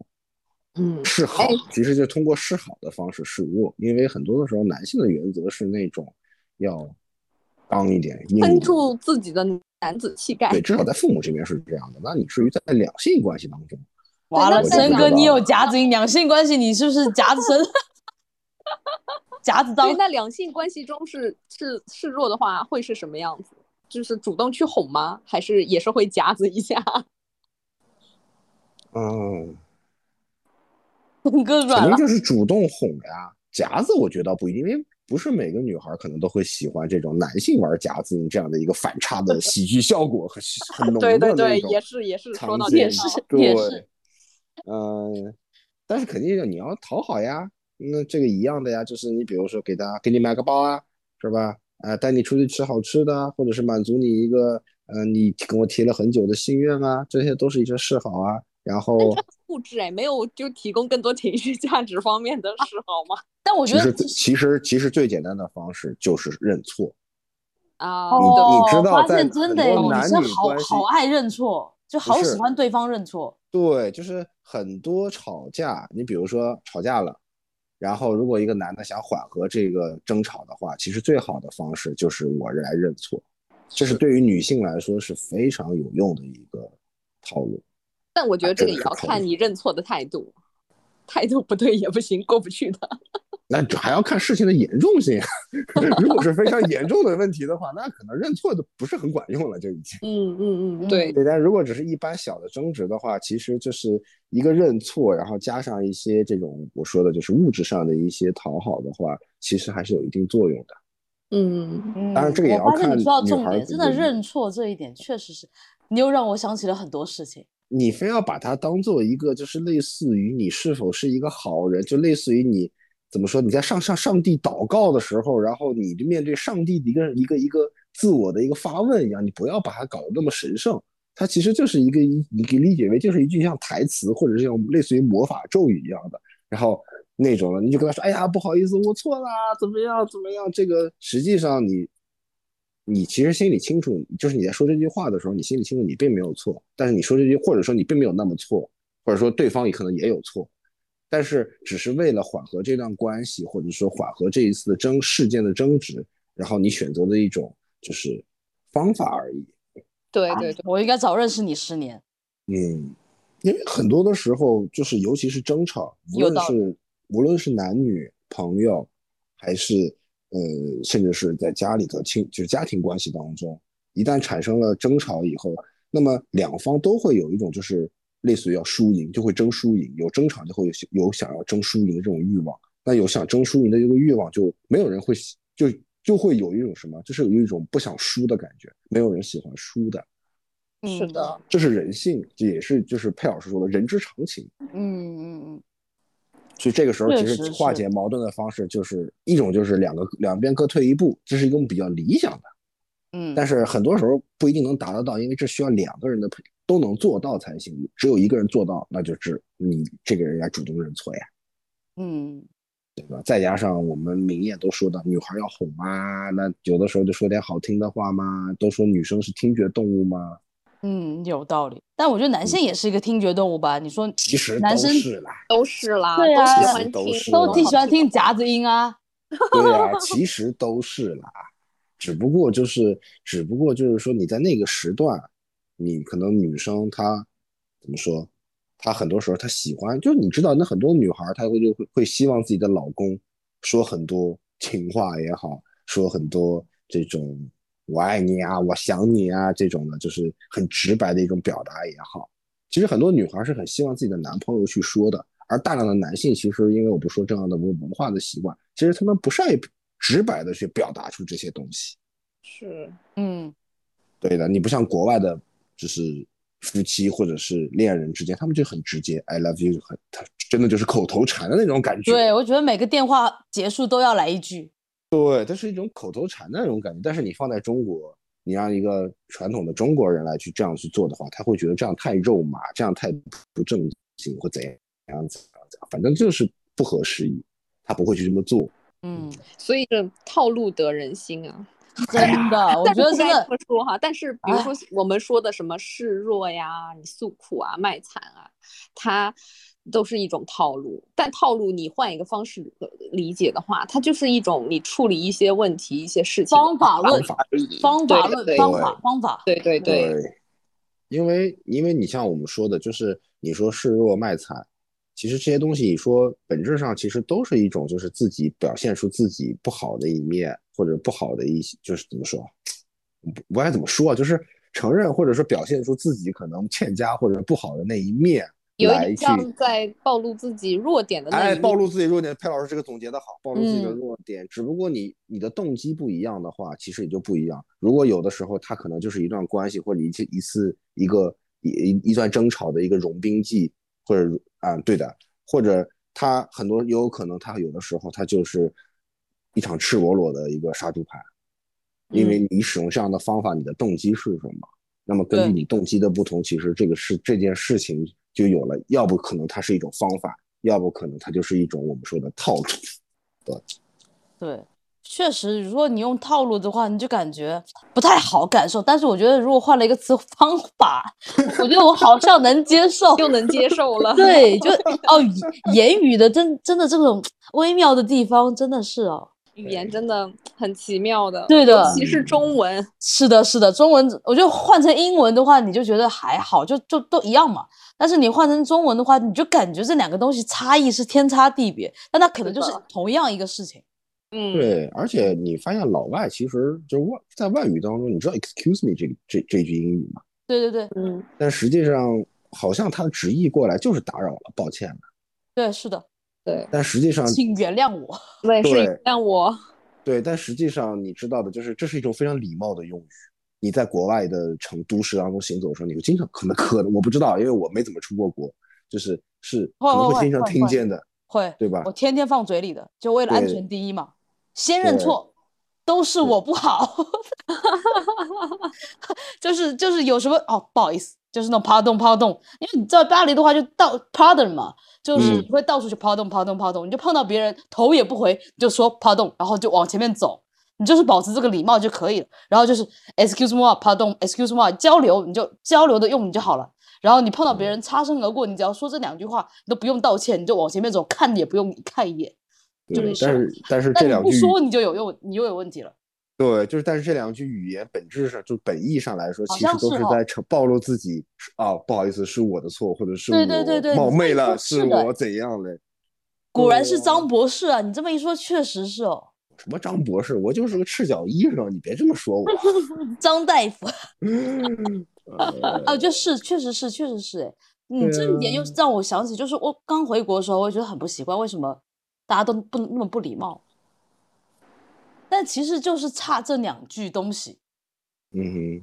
嗯，示好，其实就通过示好的方式示弱，因为很多的时候男性的原则是那种要刚一点，撑住自己的男子气概。对，至少在父母这边是这样的。那你至于在两性关系当中？完了，森哥，你有夹子音，两性关系你是不是夹子声？夹子当。那两性关系中是是示弱的话，会是什么样子？就是主动去哄吗？还是也是会夹子一下？嗯，哥软了，肯定就是主动哄呀。夹子我觉得不一定，因为不是每个女孩可能都会喜欢这种男性玩夹子音这样的一个反差的 喜剧效果和很浓的对对对，也是也是，说到对也是，嗯，但是肯定要你要讨好呀，那这个一样的呀，就是你比如说给他给你买个包啊，是吧？啊、带你出去吃好吃的啊，或者是满足你一个呃你跟我提了很久的心愿啊，这些都是一些示好啊。然后物质哎，没有就提供更多情绪价值方面的事好吗？但我觉其实得其实其实最简单的方式就是认错。啊，你哦，知道发在很现真的耶多男女好女关系好爱认错，就好喜欢对方认错。对，就是很多吵架，你比如说吵架了，然后如果一个男的想缓和这个争吵的话，其实最好的方式就是我来认错，这是对于女性来说是非常有用的一个套路。但我觉得这个也要看你认错的态度，态度不对也不行，过不去的。那这还要看事情的严重性，如果是非常严重的问题的话，那可能认错都不是很管用了，就已经。嗯嗯嗯对，对，但如果只是一般小的争执的话，其实就是一个认错，然后加上一些这种我说的就是物质上的一些讨好的话，其实还是有一定作用的。嗯嗯，当然这个也要我发现你看说到重点，真的的认错这一点确实是，你又让我想起了很多事情。你非要把它当做一个，就是类似于你是否是一个好人，就类似于你怎么说，你在上上上帝祷告的时候，然后你就面对上帝的一个一个一个自我的一个发问一样，你不要把它搞得那么神圣，它其实就是一个你可以理解为就是一句像台词或者是像类似于魔法咒语一样的，然后那种的，你就跟他说，哎呀，不好意思，我错啦，怎么样怎么样，这个实际上你。你其实心里清楚，就是你在说这句话的时候，你心里清楚你并没有错，但是你说这句，或者说你并没有那么错，或者说对方也可能也有错，但是只是为了缓和这段关系，或者说缓和这一次的争事件的争执，然后你选择的一种就是方法而已。对对对，我应该早认识你十年。嗯，因为很多的时候，就是尤其是争吵，无论是无论是男女朋友，还是呃，甚至是在家里的亲，就是家庭关系当中，一旦产生了争吵以后，那么两方都会有一种就是类似于要输赢，就会争输赢，有争吵就会有有想要争输赢的这种欲望。那有想争输赢的这个欲望，就没有人会喜就就会有一种什么，就是有一种不想输的感觉，没有人喜欢输的，是的，这是人性，这也是就是佩老师说的人之常情。嗯嗯嗯所以这个时候，其实实化解矛盾的方式就是一种就是两个两边各退一步，这是一种比较理想的，嗯，但是很多时候不一定能达得到，因为这需要两个人的配都能做到才行。只有一个人做到，那就是你这个人要主动认错呀，嗯对吧？再加上我们明眼都说到女孩要哄啊，那有的时候就说点好听的话嘛，都说女生是听觉动物嘛，嗯，有道理。但我觉得男性也是一个听觉动物吧？你说其实男生是啦，都是啦，对啊都喜欢听，都是都挺喜欢听夹子音啊。对啊，其实都是啦，只不过就是，只不过就是说你在那个时段，你可能女生她怎么说，她很多时候她喜欢，就是你知道，那很多女孩她会就会会希望自己的老公说很多情话也好，说很多这种我爱你啊，我想你啊这种的，就是很直白的一种表达也好。其实很多女孩是很希望自己的男朋友去说的，而大量的男性其实因为我不说这样的文文化的习惯，其实他们不善于直白的去表达出这些东西。是嗯，对的，你不像国外的，就是夫妻或者是恋人之间，他们就很直接，I love you，很他真的就是口头禅的那种感觉。对，我觉得每个电话结束都要来一句。对，它是一种口头禅的那种感觉。但是你放在中国，你让一个传统的中国人来去这样去做的话，他会觉得这样太肉麻，这样太不正经，或怎样怎样怎样，反正就是不合时宜，他不会去这么做。嗯，所以这套路得人心啊。真的，我觉得真的这么说哈。但是比如说我们说的什么示弱呀、你诉苦啊、卖惨啊，它都是一种套路。但套路你换一个方式呃理解的话，它就是一种你处理一些问题、一些事情方法论方法而已。方法论、方法、方法。对对对，因为因为你像我们说的，就是你说示弱卖惨，其实这些东西你说本质上其实都是一种就是自己表现出自己不好的一面或者不好的一些，就是怎么说，不不该怎么说啊，就是承认或者说表现出自己可能欠佳或者不好的那一面，有一像在暴露自己弱点的那哎，暴露自己弱点。裴老师这个总结的好，暴露自己的嗯弱点。只不过你你的动机不一样的话，其实也就不一样。如果有的时候他可能就是一段关系或者一次一次一个一一一段争吵的一个融冰剂，或者啊对的，或者他很多也有可能他有的时候他就是一场赤裸裸的一个杀猪盘，因为你使用这样的方法，你的动机是什么？那么根据你动机的不同，其实这个事这件事情就有了，要不可能它是一种方法，要不可能它就是一种我们说的套路。对，对确实，如果你用套路的话，你就感觉不太好感受。但是我觉得，如果换了一个词方法，我觉得我好像能接受。又能接受了。对，就哦，言语的真真的这种微妙的地方，真的是哦。语言真的很奇妙的，对的尤其是中文。是的，是的，中文我觉得换成英文的话，你就觉得还好，就就都一样嘛。但是你换成中文的话，你就感觉这两个东西差异是天差地别，但它可能就是同样一个事情。嗯，对，而且你发现老外其实就外在外语当中，你知道 “excuse me” 这个这这句英语吗？对对对嗯，但实际上好像它的直译过来就是打扰了，抱歉了。对，是的，对，但实际上请原谅我。对，是原谅我。对，但实际上你知道的，就是这是一种非常礼貌的用语。你在国外的城都市当中行走的时候，你会经常可能可能我不知道，因为我没怎么出过国，就是是可能会经常听见的，会，对吧我天天放嘴里的，就为了安全第一嘛，先认错，都是我不好 就是就是有什么哦，不好意思，就是那种 pardon pardon，因为你在巴黎的话就到 pardon 嘛，就是嗯你会到处去 pardon pardon pardon，你就碰到别人头也不回你就说 pardon，然后就往前面走。你就是保持这个礼貌就可以了，然后就是 excuse me，pardon，excuse me，交流你就交流的用你就好了。然后你碰到别人擦身而过，你只要说这两句话，你都不用道歉，你就往前面走，看也不用看一眼，就对没，事了。但是但是但你这两句不说你就有用，你又有问题了。对，就是但是这两句语言本质上就本意上来说，其实都是在呈暴露自己啊，不好意思，是我的错，或者是我冒昧了，是我怎样嘞？果然是张博士啊！你这么一说，确实是哦，什么张博士，我就是个赤脚医生，你别这么说我。张大夫 呃啊，就是确实是，确实是。哎，你这一点又啊让我想起，就是我刚回国的时候，我也觉得很不习惯，为什么大家都不那么不礼貌？但其实就是差这两句东西。嗯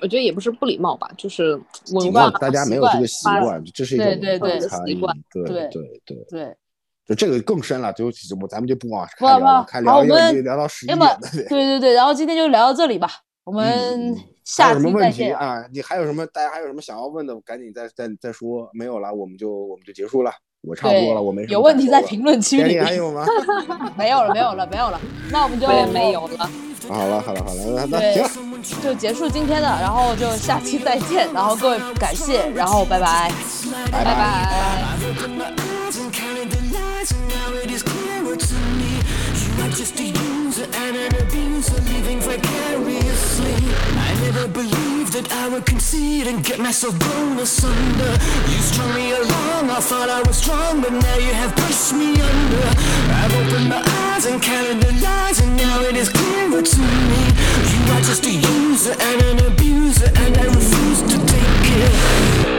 我觉得也不是不礼貌吧，就是哼，文化大家没有这个习习惯，这是一种对对文化对的差异习惯。对对对对，对，就这个更深了，就就我咱们就不往开聊了，开聊要我们聊到十一点的。对对对，然后今天就聊到这里吧，我们下有什么问题期再见。啊？你还有什么？大家还有什么想要问的？赶紧再再再说。没有了，我们就我们就结束了。我差不对多了，我没有问题在评论区里点还有吗？没有了，没有了，没有了。那我们就没有了。好了好了好了，那那对行，就结束今天的，然后就下期再见，然后各位感谢，然后拜拜。拜拜拜。opened are just a user and an abuser, living vicariously. I never believed that I would concede and get myself blown asunder. You strung me along, I thought I was strong, but now you have pushed me under. I've opened my eyes and counted the lies, and now it is clearer to me. You are just a user and an abuser, and I refuse to take it.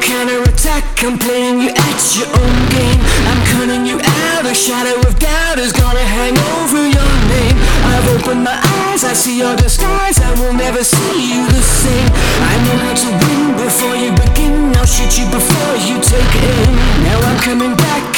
Counterattack. I'm playing you at your own game. I'm shadow of doubt is gonna hang over your name. I've opened my eyes, I see your disguise. I will never see you the same. I know how to win before you begin. I'll shoot you before you take aim. Now I'm coming back,